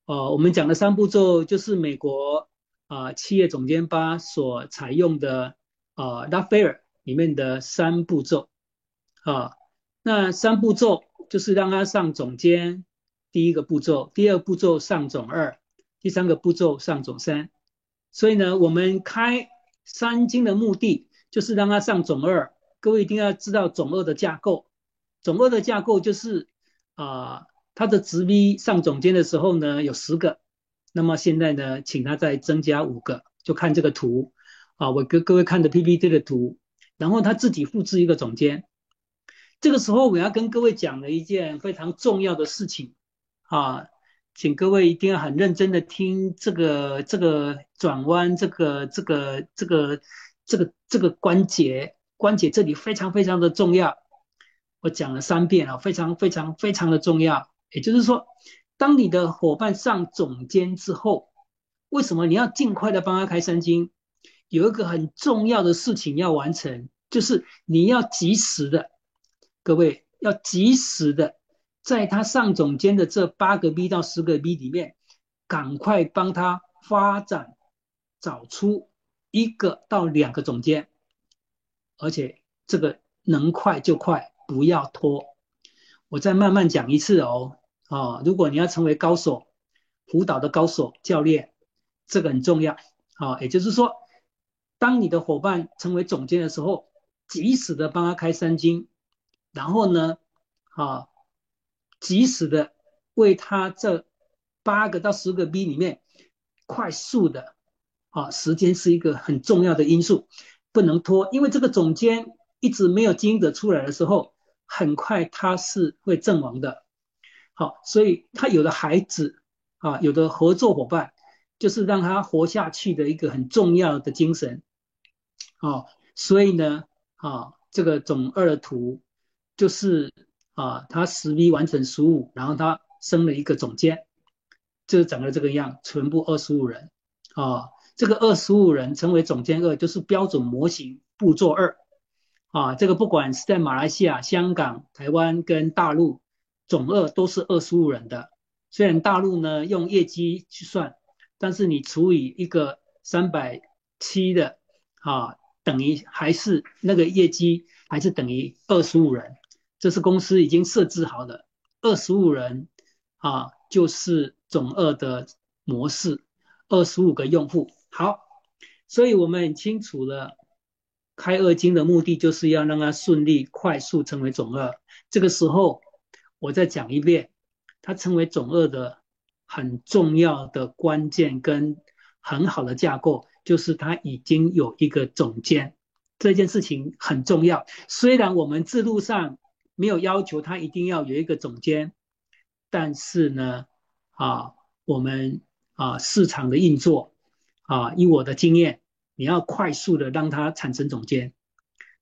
呃，我们讲的三步骤就是美国啊企业总监八所采用的啊拉斐尔里面的三步骤。啊，那三步骤就是让他上总监，第一个步骤，第二步骤上总二，第三个步骤上总三，所以呢，我们开三金的目的就是让他上总二，各位一定要知道总二的架构，总二的架构就是。啊，他的直 V 上总监的时候呢，有十个，那么现在呢，请他再增加五个，就看这个图。啊，我给各位看的 PPT 的图，然后他自己复制一个总监。这个时候我要跟各位讲的一件非常重要的事情啊，请各位一定要很认真的听这个这个转弯这个这个这个这个这个关节关节这里非常非常的重要。我讲了三遍啊，非常非常非常的重要。也就是说，当你的伙伴上总监之后，为什么你要尽快的帮他开三金？有一个很重要的事情要完成，就是你要及时的，各位要及时的，在他上总监的这八个 B 到十个 B 里面，赶快帮他发展，找出一个到两个总监，而且这个能快就快。不要拖，我再慢慢讲一次哦。啊，如果你要成为高手，辅导的高手教练，这个很重要。啊，也就是说，当你的伙伴成为总监的时候，及时的帮他开三金，然后呢，啊，及时的为他这八个到十个 B 里面快速的，啊，时间是一个很重要的因素，不能拖，因为这个总监一直没有经营者出来的时候。很快他是会阵亡的，好，所以他有的孩子啊，有的合作伙伴，就是让他活下去的一个很重要的精神，哦，所以呢，啊，这个总二的图就是啊，他十 V 完成十五，然后他升了一个总监，就是长得这个样，全部二十五人，啊，这个二十五人成为总监二，就是标准模型步骤二。啊，这个不管是在马来西亚、香港、台湾跟大陆，总二都是二十五人的。虽然大陆呢用业绩去算，但是你除以一个三百七的，啊，等于还是那个业绩还是等于二十五人。这是公司已经设置好的，二十五人啊，就是总二的模式，二十五个用户。好，所以我们很清楚了。开二金的目的就是要让他顺利、快速成为总二。这个时候，我再讲一遍，他成为总二的很重要的关键跟很好的架构，就是他已经有一个总监。这件事情很重要。虽然我们制度上没有要求他一定要有一个总监，但是呢，啊，我们啊市场的运作啊，以我的经验。你要快速的让它产生总监，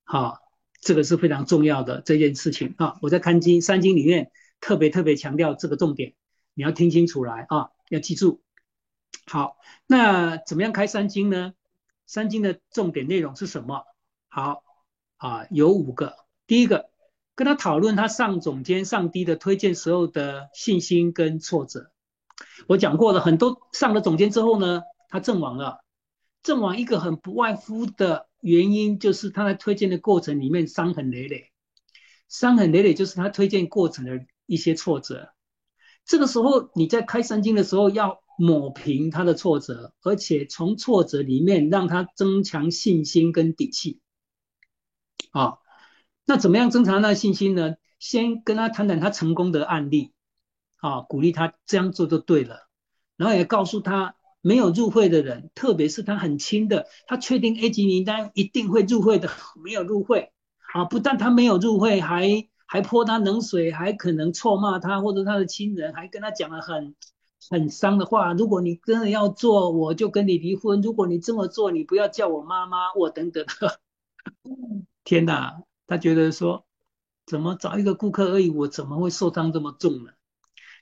好，这个是非常重要的这件事情啊。我在看经三经里面特别特别强调这个重点，你要听清楚来啊，要记住。好，那怎么样开三经呢？三经的重点内容是什么？好啊，有五个。第一个，跟他讨论他上总监上低的推荐时候的信心跟挫折。我讲过了，很多上了总监之后呢，他阵亡了。阵亡一个很不外乎的原因，就是他在推荐的过程里面伤痕累累，伤痕累累就是他推荐过程的一些挫折。这个时候你在开三经的时候要抹平他的挫折，而且从挫折里面让他增强信心跟底气。啊，那怎么样增强他的信心呢？先跟他谈谈他成功的案例，啊，鼓励他这样做就对了。然后也告诉他，没有入会的人，特别是他很亲的，他确定 A 级名单一定会入会的，没有入会，啊，不但他没有入会，还还泼他冷水，还可能臭骂他，或者他的亲人还跟他讲了很很伤的话。如果你真的要做，我就跟你离婚。如果你这么做，你不要叫我妈妈，我等等。天哪，他觉得说，怎么找一个顾客而已，我怎么会受伤这么重呢？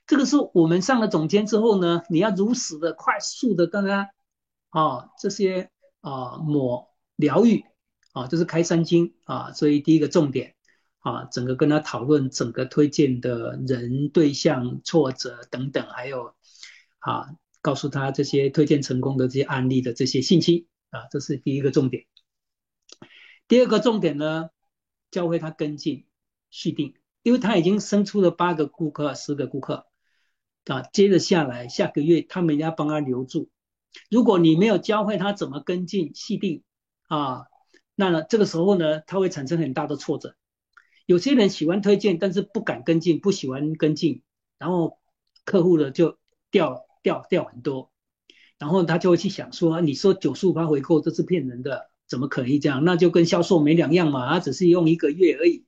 这个是我们上了总监之后呢，你要如实的、快速的跟他啊这些啊抹疗愈啊，这是开三经啊，所以第一个重点啊，整个跟他讨论整个推荐的人、对象、挫折等等，还有啊告诉他这些推荐成功的这些案例的这些信息啊，这是第一个重点。第二个重点呢，教会他跟进续订，因为他已经生出了八个顾客、十个顾客。啊，接着下来，下个月他们要帮他留住。如果你没有教会他怎么跟进续订啊，那呢，这个时候呢，他会产生很大的挫折。有些人喜欢推荐，但是不敢跟进，不喜欢跟进，然后客户呢就掉了掉掉很多，然后他就会去想说，你说九十五回购这是骗人的，怎么可以这样？那就跟销售没两样嘛，他只是用一个月而已，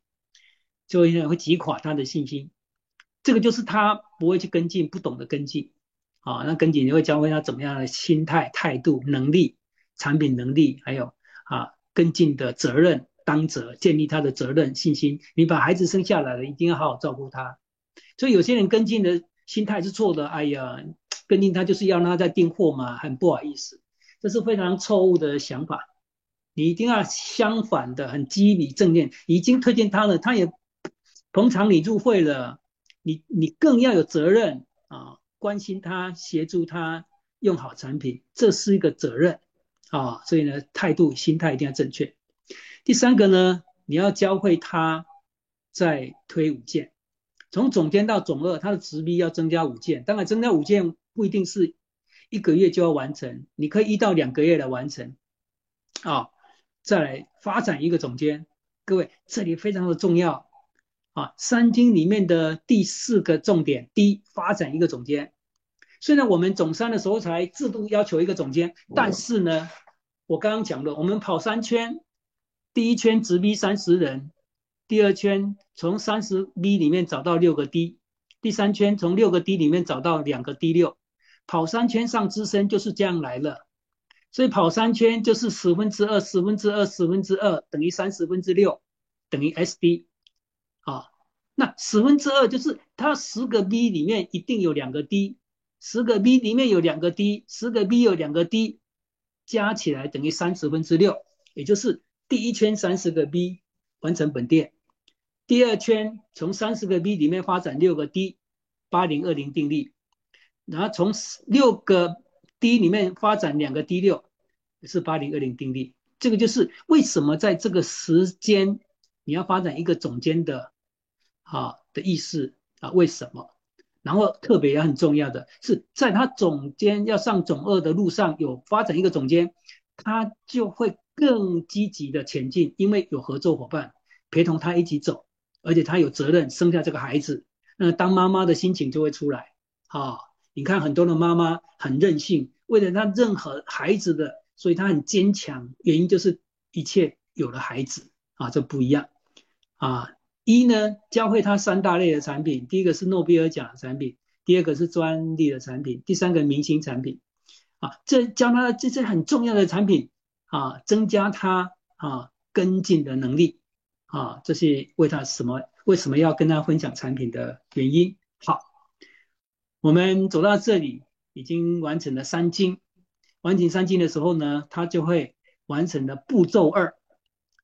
就会会击垮他的信心。这个就是他不会去跟进，不懂得跟进，啊，那跟进你会教会他怎么样的心态、态度、能力、产品能力，还有啊跟进的责任、当责、建立他的责任信心。你把孩子生下来了，一定要好好照顾他。所以有些人跟进的心态是错的，哎呀，跟进他就是要让他在订货嘛，很不好意思，这是非常错误的想法。你一定要相反的，很激励正面，已经推荐他了，他也捧场你入会了。你你更要有责任啊，关心他，协助他用好产品，这是一个责任啊。所以呢，态度、心态一定要正确。第三个呢，你要教会他再推五件，从总监到总二，他的直逼要增加五件。当然，增加五件不一定是一个月就要完成，你可以一到两个月来完成啊。再来发展一个总监，各位这里非常的重要。啊，三经里面的第四个重点，第一，发展一个总监。虽然我们总三的时候才制度要求一个总监，但是呢，我刚刚讲了，我们跑三圈，第一圈直逼三十人，第二圈从三十 B 里面找到六个 D，第三圈从六个 D 里面找到两个 D 六，跑三圈上资深就是这样来了。所以跑三圈就是十分之二，十分之二，十分之二等于三十分之六，等于 SD。啊，那十分之二就是它十个 B 里面一定有两个 D，十个 B 里面有两个 D，十个 B 有两个 D，加起来等于三十分之六，也就是第一圈三十个 B 完成本店，第二圈从三十个 B 里面发展六个 D，八零二零定律，然后从六个 D 里面发展两个 D 六，是八零二零定律。这个就是为什么在这个时间你要发展一个总监的。啊的意思啊？为什么？然后特别也很重要的是，在他总监要上总二的路上，有发展一个总监，他就会更积极的前进，因为有合作伙伴陪同他一起走，而且他有责任生下这个孩子，那当妈妈的心情就会出来。啊，你看很多的妈妈很任性，为了她任何孩子的，所以她很坚强，原因就是一切有了孩子啊，这不一样啊。一呢，教会他三大类的产品，第一个是诺贝尔奖的产品，第二个是专利的产品，第三个明星产品，啊，这教他这些很重要的产品，啊，增加他啊跟进的能力，啊，这是为他什么？为什么要跟他分享产品的原因？好，我们走到这里，已经完成了三金，完成三金的时候呢，他就会完成了步骤二，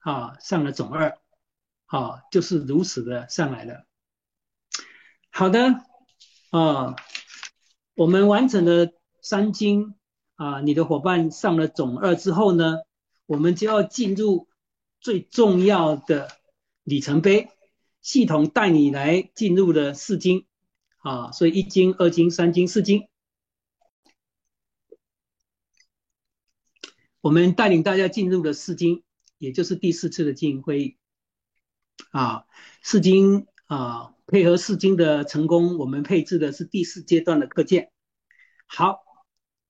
啊，上了总二。啊，就是如此的上来了。好的，啊，我们完成了三经啊，你的伙伴上了总二之后呢，我们就要进入最重要的里程碑，系统带你来进入了四经啊，所以一经、二经、三经、四经，我们带领大家进入了四经，也就是第四次的经营会议。啊，四经啊，配合四经的成功，我们配置的是第四阶段的课件。好，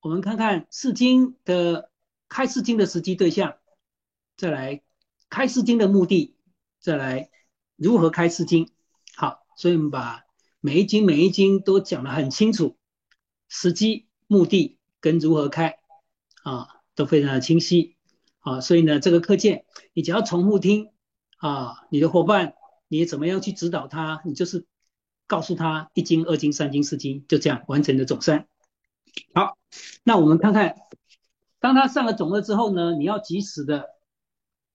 我们看看四经的开四经的实际对象，再来开四经的目的，再来如何开四经。好，所以我们把每一经每一经都讲得很清楚，时机、目的跟如何开啊，都非常的清晰。啊，所以呢，这个课件你只要重复听。啊，你的伙伴，你怎么样去指导他？你就是告诉他一斤、二斤、三斤、四斤，就这样完成的总三。好，那我们看看，当他上了总二之后呢，你要及时的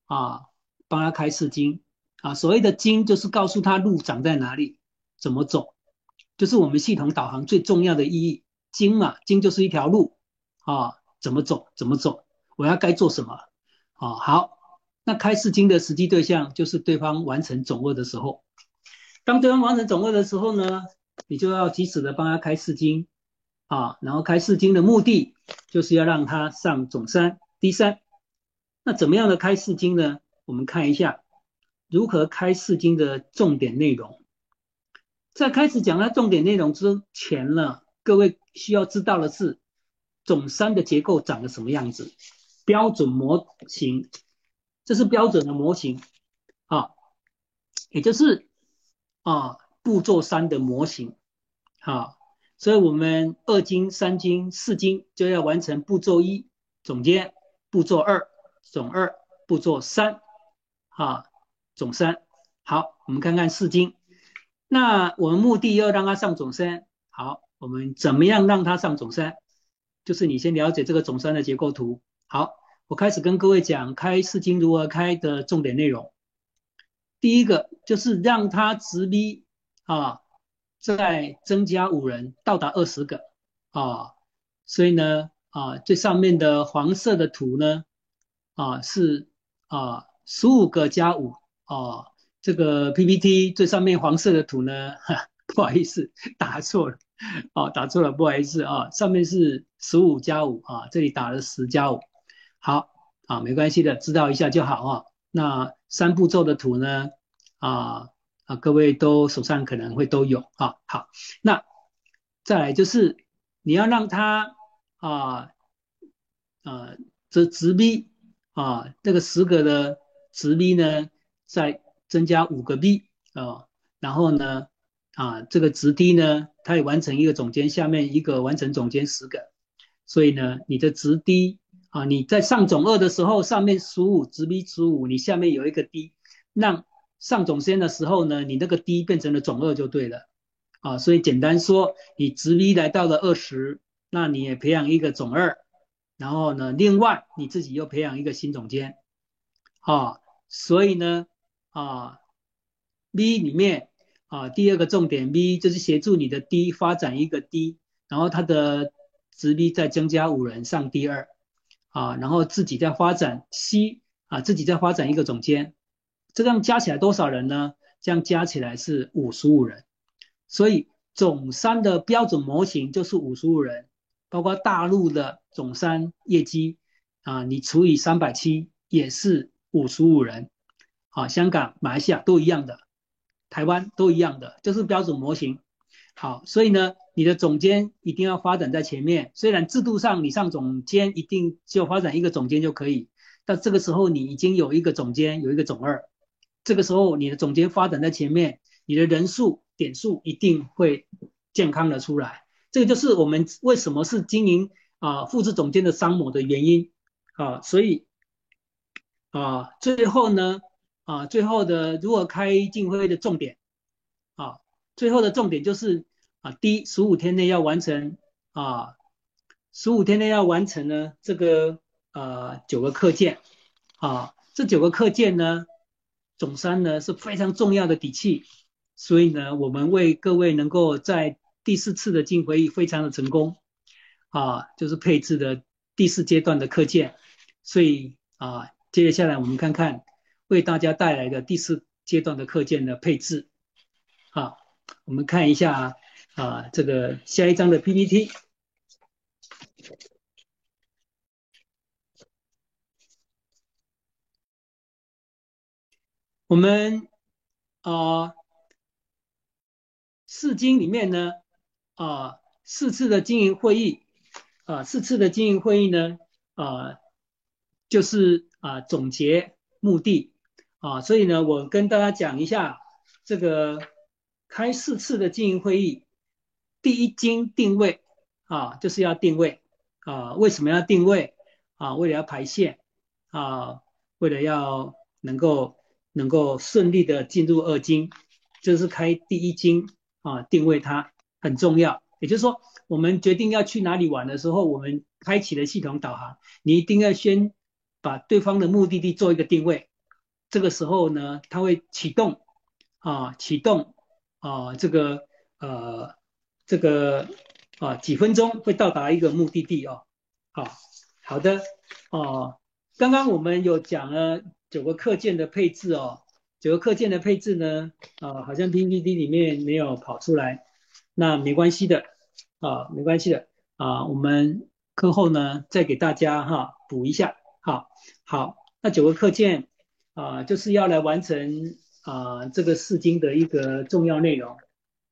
啊帮他开四斤啊。所谓的斤就是告诉他路长在哪里，怎么走，就是我们系统导航最重要的意义。经嘛，经就是一条路啊，怎么走，怎么走，我要该做什么啊？好。那开四经的实际对象就是对方完成总二的时候，当对方完成总二的时候呢，你就要及时的帮他开四经啊，然后开四经的目的就是要让他上总三、第三。那怎么样的开四经呢？我们看一下如何开四经的重点内容。在开始讲他重点内容之前呢，各位需要知道的是总三的结构长得什么样子，标准模型。这是标准的模型啊，也就是啊步骤三的模型啊，所以我们二经、三经、四经就要完成步骤一总监，步骤二总二，步骤三啊总三。好，我们看看四经，那我们目的要让它上总三。好，我们怎么样让它上总三？就是你先了解这个总三的结构图。好。我开始跟各位讲开四经如何开的重点内容。第一个就是让它直逼啊，再增加五人到达二十个啊，所以呢啊最上面的黄色的图呢啊是啊十五个加五啊，这个 PPT 最上面黄色的图呢，不好意思打错了哦打错了不好意思啊，上面是十五加五啊，这里打了十加五。好啊，没关系的，知道一下就好啊。那三步骤的图呢？啊啊，各位都手上可能会都有啊。好，那再来就是你要让它啊啊这直逼啊这个十个的直逼呢，在增加五个 B 啊，然后呢啊这个直低呢，它也完成一个总监，下面一个完成总监十个，所以呢你的直低。啊，你在上总二的时候，上面十五直逼十五，你下面有一个 D，让上总先的时候呢，你那个 D 变成了总二就对了。啊，所以简单说，你直逼来到了二十，那你也培养一个总二，然后呢，另外你自己又培养一个新总监。啊，所以呢，啊，B 里面啊，第二个重点 B 就是协助你的 D 发展一个 D，然后它的直逼再增加五人上第二。啊，然后自己再发展 C 啊，自己再发展一个总监，这样加起来多少人呢？这样加起来是五十五人，所以总三的标准模型就是五十五人，包括大陆的总三业绩啊，你除以三百七也是五十五人，啊，香港、马来西亚都一样的，台湾都一样的，就是标准模型。好，所以呢。你的总监一定要发展在前面，虽然制度上你上总监一定就发展一个总监就可以，但这个时候你已经有一个总监，有一个总二，这个时候你的总监发展在前面，你的人数点数一定会健康的出来。这个就是我们为什么是经营啊复制总监的商模的原因啊，所以啊最后呢啊最后的如何开进会的重点啊最后的重点就是。啊，第十五天内要完成啊，十五天内要完成呢，这个呃九个课件啊，这九个课件呢，总三呢是非常重要的底气，所以呢，我们为各位能够在第四次的进会议非常的成功啊，就是配置的第四阶段的课件，所以啊，接下来我们看看为大家带来的第四阶段的课件的配置啊，我们看一下。啊这个下一章的 PPT。我们啊，四经里面呢，啊，四次的经营会议，啊，四次的经营会议呢，啊，就是啊总结目的，啊，所以呢，我跟大家讲一下这个开四次的经营会议，第一经定位，啊，就是要定位，啊，为什么要定位？啊，为了要排线，啊，为了要能够。能够顺利的进入二经，就是开第一经啊，定位它很重要。也就是说，我们决定要去哪里玩的时候，我们开启了系统导航，你一定要先把对方的目的地做一个定位。这个时候呢，它会启动啊，启动啊，这个呃，这个啊，几分钟会到达一个目的地哦。好，好的哦，刚刚我们有讲了。九个课件的配置哦，九个课件的配置呢，啊，好像 PPT 里面没有跑出来，那没关系的，啊，没关系的，啊，我们课后呢再给大家哈补一下，好，好，那九个课件啊，就是要来完成啊这个四经的一个重要内容，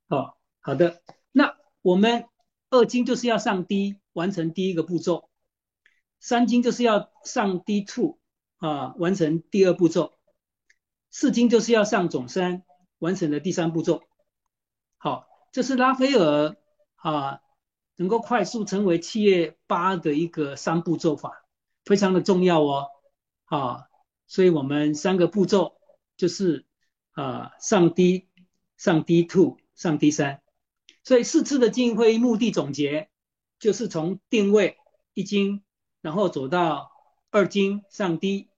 好，好的，那我们二经就是要上低完成第一个步骤，三经就是要上 D two。啊，完成第二步骤，四经就是要上总山，完成的第三步骤。好，这是拉斐尔啊，能够快速成为企业八的一个三步骤法，非常的重要哦。啊，所以我们三个步骤就是啊，上 D、上 D two、上 D 三。所以四次的经营会议目的总结，就是从定位一经，然后走到二经上 D。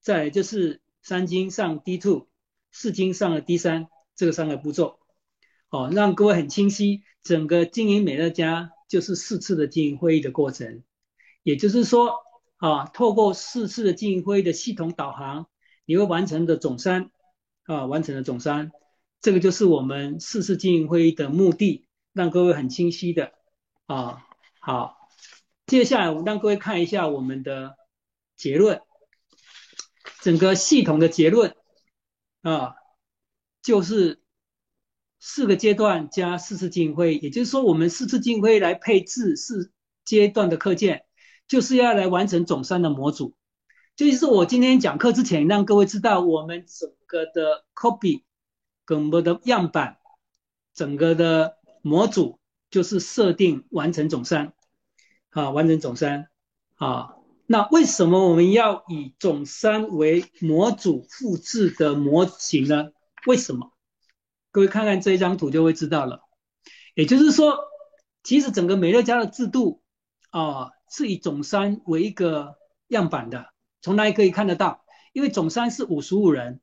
再就是三经上 D two，四经上了 D 三，这个三个步骤，哦，让各位很清晰，整个经营美乐家就是四次的经营会议的过程，也就是说，啊，透过四次的经营会的系统导航，你会完成的总三，啊，完成的总三，这个就是我们四次经营会的目的，让各位很清晰的，啊，好，接下来我让各位看一下我们的结论。整个系统的结论啊，就是四个阶段加四次经营会，也就是说，我们四次经营会来配置四阶段的课件，就是要来完成总三的模组。就是我今天讲课之前，让各位知道我们整个的 copy 跟我们的样板，整个的模组就是设定完成总三，啊，完成总三，啊。那为什么我们要以总三为模组复制的模型呢？为什么？各位看看这一张图就会知道了。也就是说，其实整个美乐家的制度啊，是以总三为一个样板的。从哪里可以看得到？因为总三是五十五人，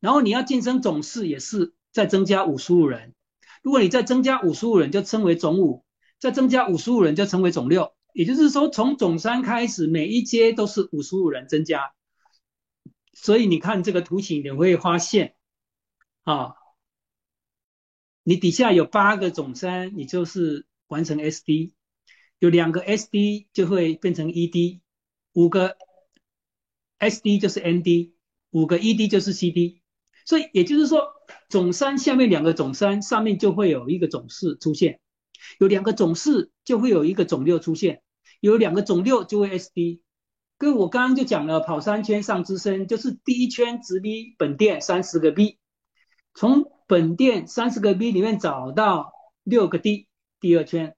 然后你要晋升总四也是再增加五十五人。如果你再增加五十五人，就称为总五；再增加五十五人，就称为总六。也就是说，从总三开始，每一阶都是五十五人增加，所以你看这个图形，你会发现，啊，你底下有八个总三，你就是完成 SD，有两个 SD 就会变成 ED，五个 SD 就是 ND，五个 ED 就是 CD，所以也就是说，总三下面两个总三，上面就会有一个总四出现。有两个总四就会有一个总六出现，有两个总六就会 SD。各位，我刚刚就讲了，跑三圈上支撑，就是第一圈直逼本店三十个 B，从本店三十个 B 里面找到六个 D，第二圈，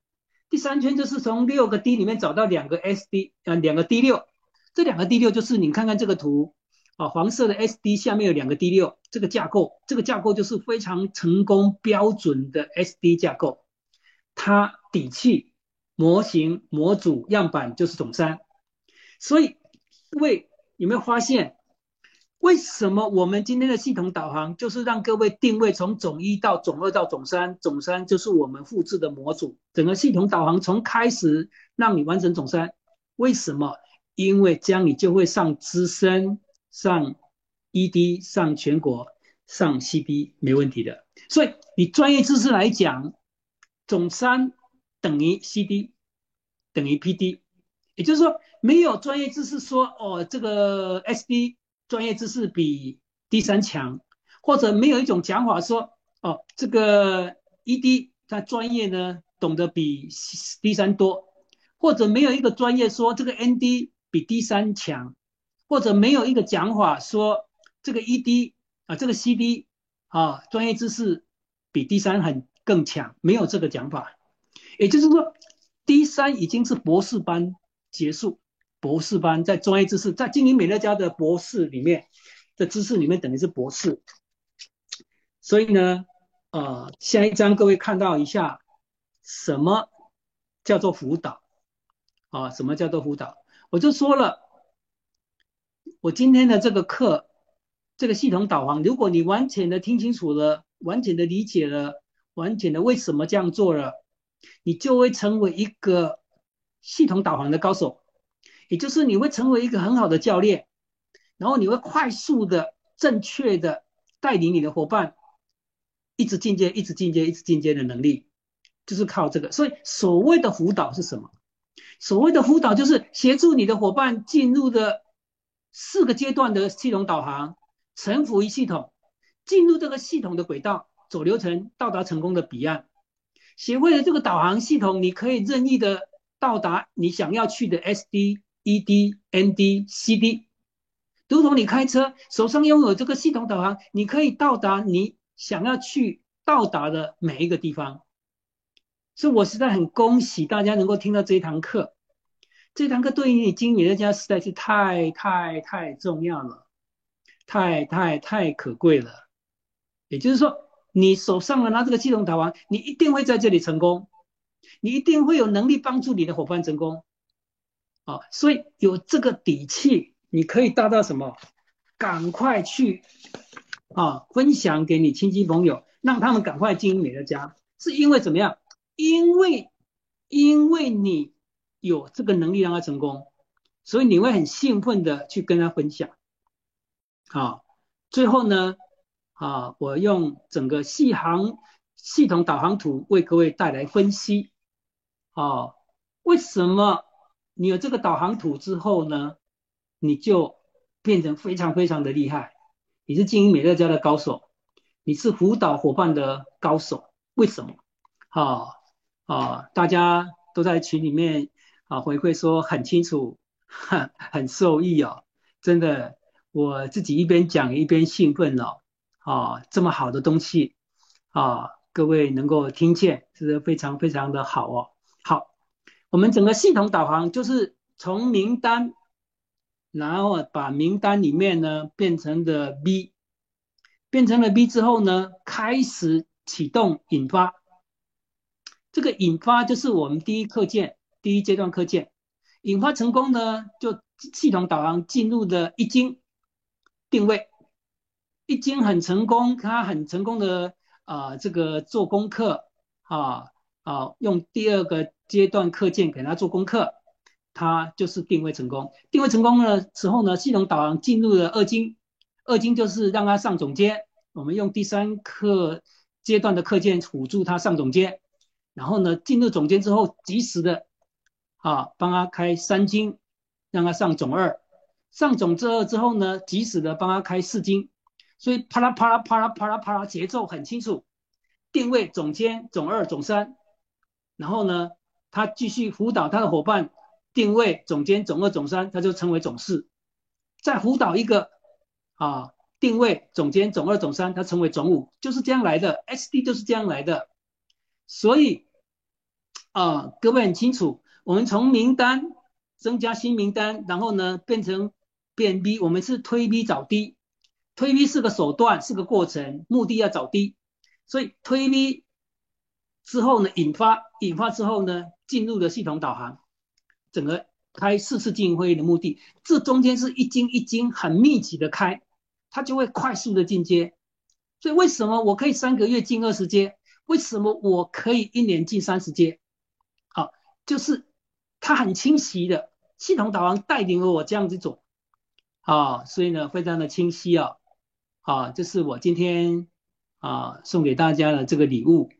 第三圈就是从六个 D 里面找到两个 SD，呃，两个 D 六，这两个 D 六就是你看看这个图啊，黄色的 SD 下面有两个 D 六，这个架构，这个架构就是非常成功标准的 SD 架构。它底气模型模组样板就是总三，所以各位有没有发现，为什么我们今天的系统导航就是让各位定位从总一到总二到总三，总三就是我们复制的模组，整个系统导航从开始让你完成总三，为什么？因为这样你就会上资深、上 ED、上全国、上 CB 没问题的。所以你专业知识来讲。总三等于 CD 等于 PD，也就是说没有专业知识说哦这个 SD 专业知识比 D 三强，或者没有一种讲法说哦这个 ED 它专业呢懂得比 D 三多，或者没有一个专业说这个 ND 比 D 三强，或者没有一个讲法说这个 ED 啊这个 CD 啊专业知识比 D 三很更强，没有这个讲法。也就是说，D 三已经是博士班结束，博士班在专业知识，在经营美乐家的博士里面的知识里面等于是博士。所以呢，呃，下一章各位看到一下，什么叫做辅导？啊，什么叫做辅导？我就说了，我今天的这个课，这个系统导航，如果你完全的听清楚了，完全的理解了，完全的为什么这样做了。你就会成为一个系统导航的高手，也就是你会成为一个很好的教练，然后你会快速的、正确的带领你的伙伴一直进阶、一直进阶、一直进阶的能力，就是靠这个。所以所谓的辅导是什么？所谓的辅导就是协助你的伙伴进入的四个阶段的系统导航，臣服于系统，进入这个系统的轨道，走流程，到达成功的彼岸。学会了这个导航系统，你可以任意的到达你想要去的 SD、ED、ND、CD，如同你开车手上拥有这个系统导航，你可以到达你想要去到达的每一个地方。所以我实在很恭喜大家能够听到这一堂课，这堂课对于你经营的家实在是太太太重要了，太太太可贵了。也就是说。你手上的拿这个系统导航，你一定会在这里成功，你一定会有能力帮助你的伙伴成功，啊，所以有这个底气，你可以达到什么？赶快去啊，分享给你亲戚朋友，让他们赶快经营美乐家，是因为怎么样？因为因为你有这个能力让他成功，所以你会很兴奋的去跟他分享，好，最后呢？啊，我用整个系航系统导航图为各位带来分析。啊，为什么你有这个导航图之后呢，你就变成非常非常的厉害？你是经营美乐家的高手，你是辅导伙伴的高手。为什么？啊啊，大家都在群里面啊回馈说很清楚，很很受益哦。真的，我自己一边讲一边兴奋哦。啊，这么好的东西啊，各位能够听见，是非常非常的好哦。好，我们整个系统导航就是从名单，然后把名单里面呢变成的 B，变成了 B 之后呢，开始启动引发。这个引发就是我们第一课件，第一阶段课件，引发成功呢，就系统导航进入的一经定位。一经很成功，他很成功的啊，这个做功课啊啊，用第二个阶段课件给他做功课，他就是定位成功。定位成功了之后呢，系统导航进入了二经，二经就是让他上总监。我们用第三课阶段的课件辅助他上总监，然后呢，进入总监之后，及时的啊帮他开三经，让他上总二。上总之二之后呢，及时的帮他开四经。所以啪啦啪啦啪啦啪啦啪啦，节奏很清楚。定位总监、总二、总三，然后呢，他继续辅导他的伙伴。定位总监、总二、总三，他就成为总四。再辅导一个啊，定位总监、总二、总三，他成为总五，就是这样来的。SD 就是这样来的。所以啊，各位很清楚，我们从名单增加新名单，然后呢变成变 B，我们是推 B 找 D。推 V 是个手段，是个过程，目的要找 D，所以推 V 之后呢，引发，引发之后呢，进入了系统导航，整个开四次经营会议的目的，这中间是一经一经很密集的开，它就会快速的进阶。所以为什么我可以三个月进二十阶？为什么我可以一年进三十阶？好，就是它很清晰的系统导航带领了我这样子走，啊，所以呢，非常的清晰啊。啊，这是我今天啊送给大家的这个礼物，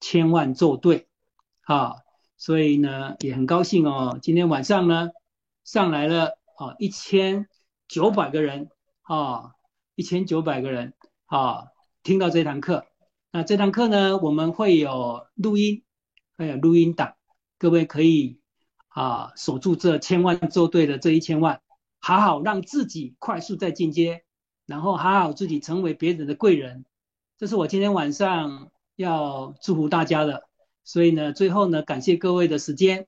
千万做对啊，所以呢也很高兴哦，今天晚上呢上来了啊一千九百个人啊，一千九百个人啊听到这堂课，那这堂课呢我们会有录音，还有录音档，各位可以啊守住这千万做对的这一千万，好好让自己快速再进阶，然后好好自己成为别人的贵人，这是我今天晚上要祝福大家的。所以呢，最后呢，感谢各位的时间，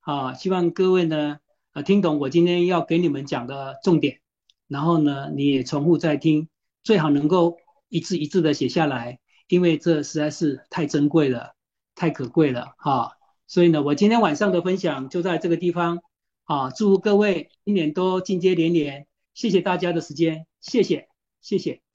啊，希望各位呢，呃，听懂我今天要给你们讲的重点，然后呢，你也重复再听，最好能够一字一字的写下来，因为这实在是太珍贵了，太可贵了，哈。所以呢，我今天晚上的分享就在这个地方，啊，祝各位今年都进阶连连，谢谢大家的时间，谢谢，谢谢。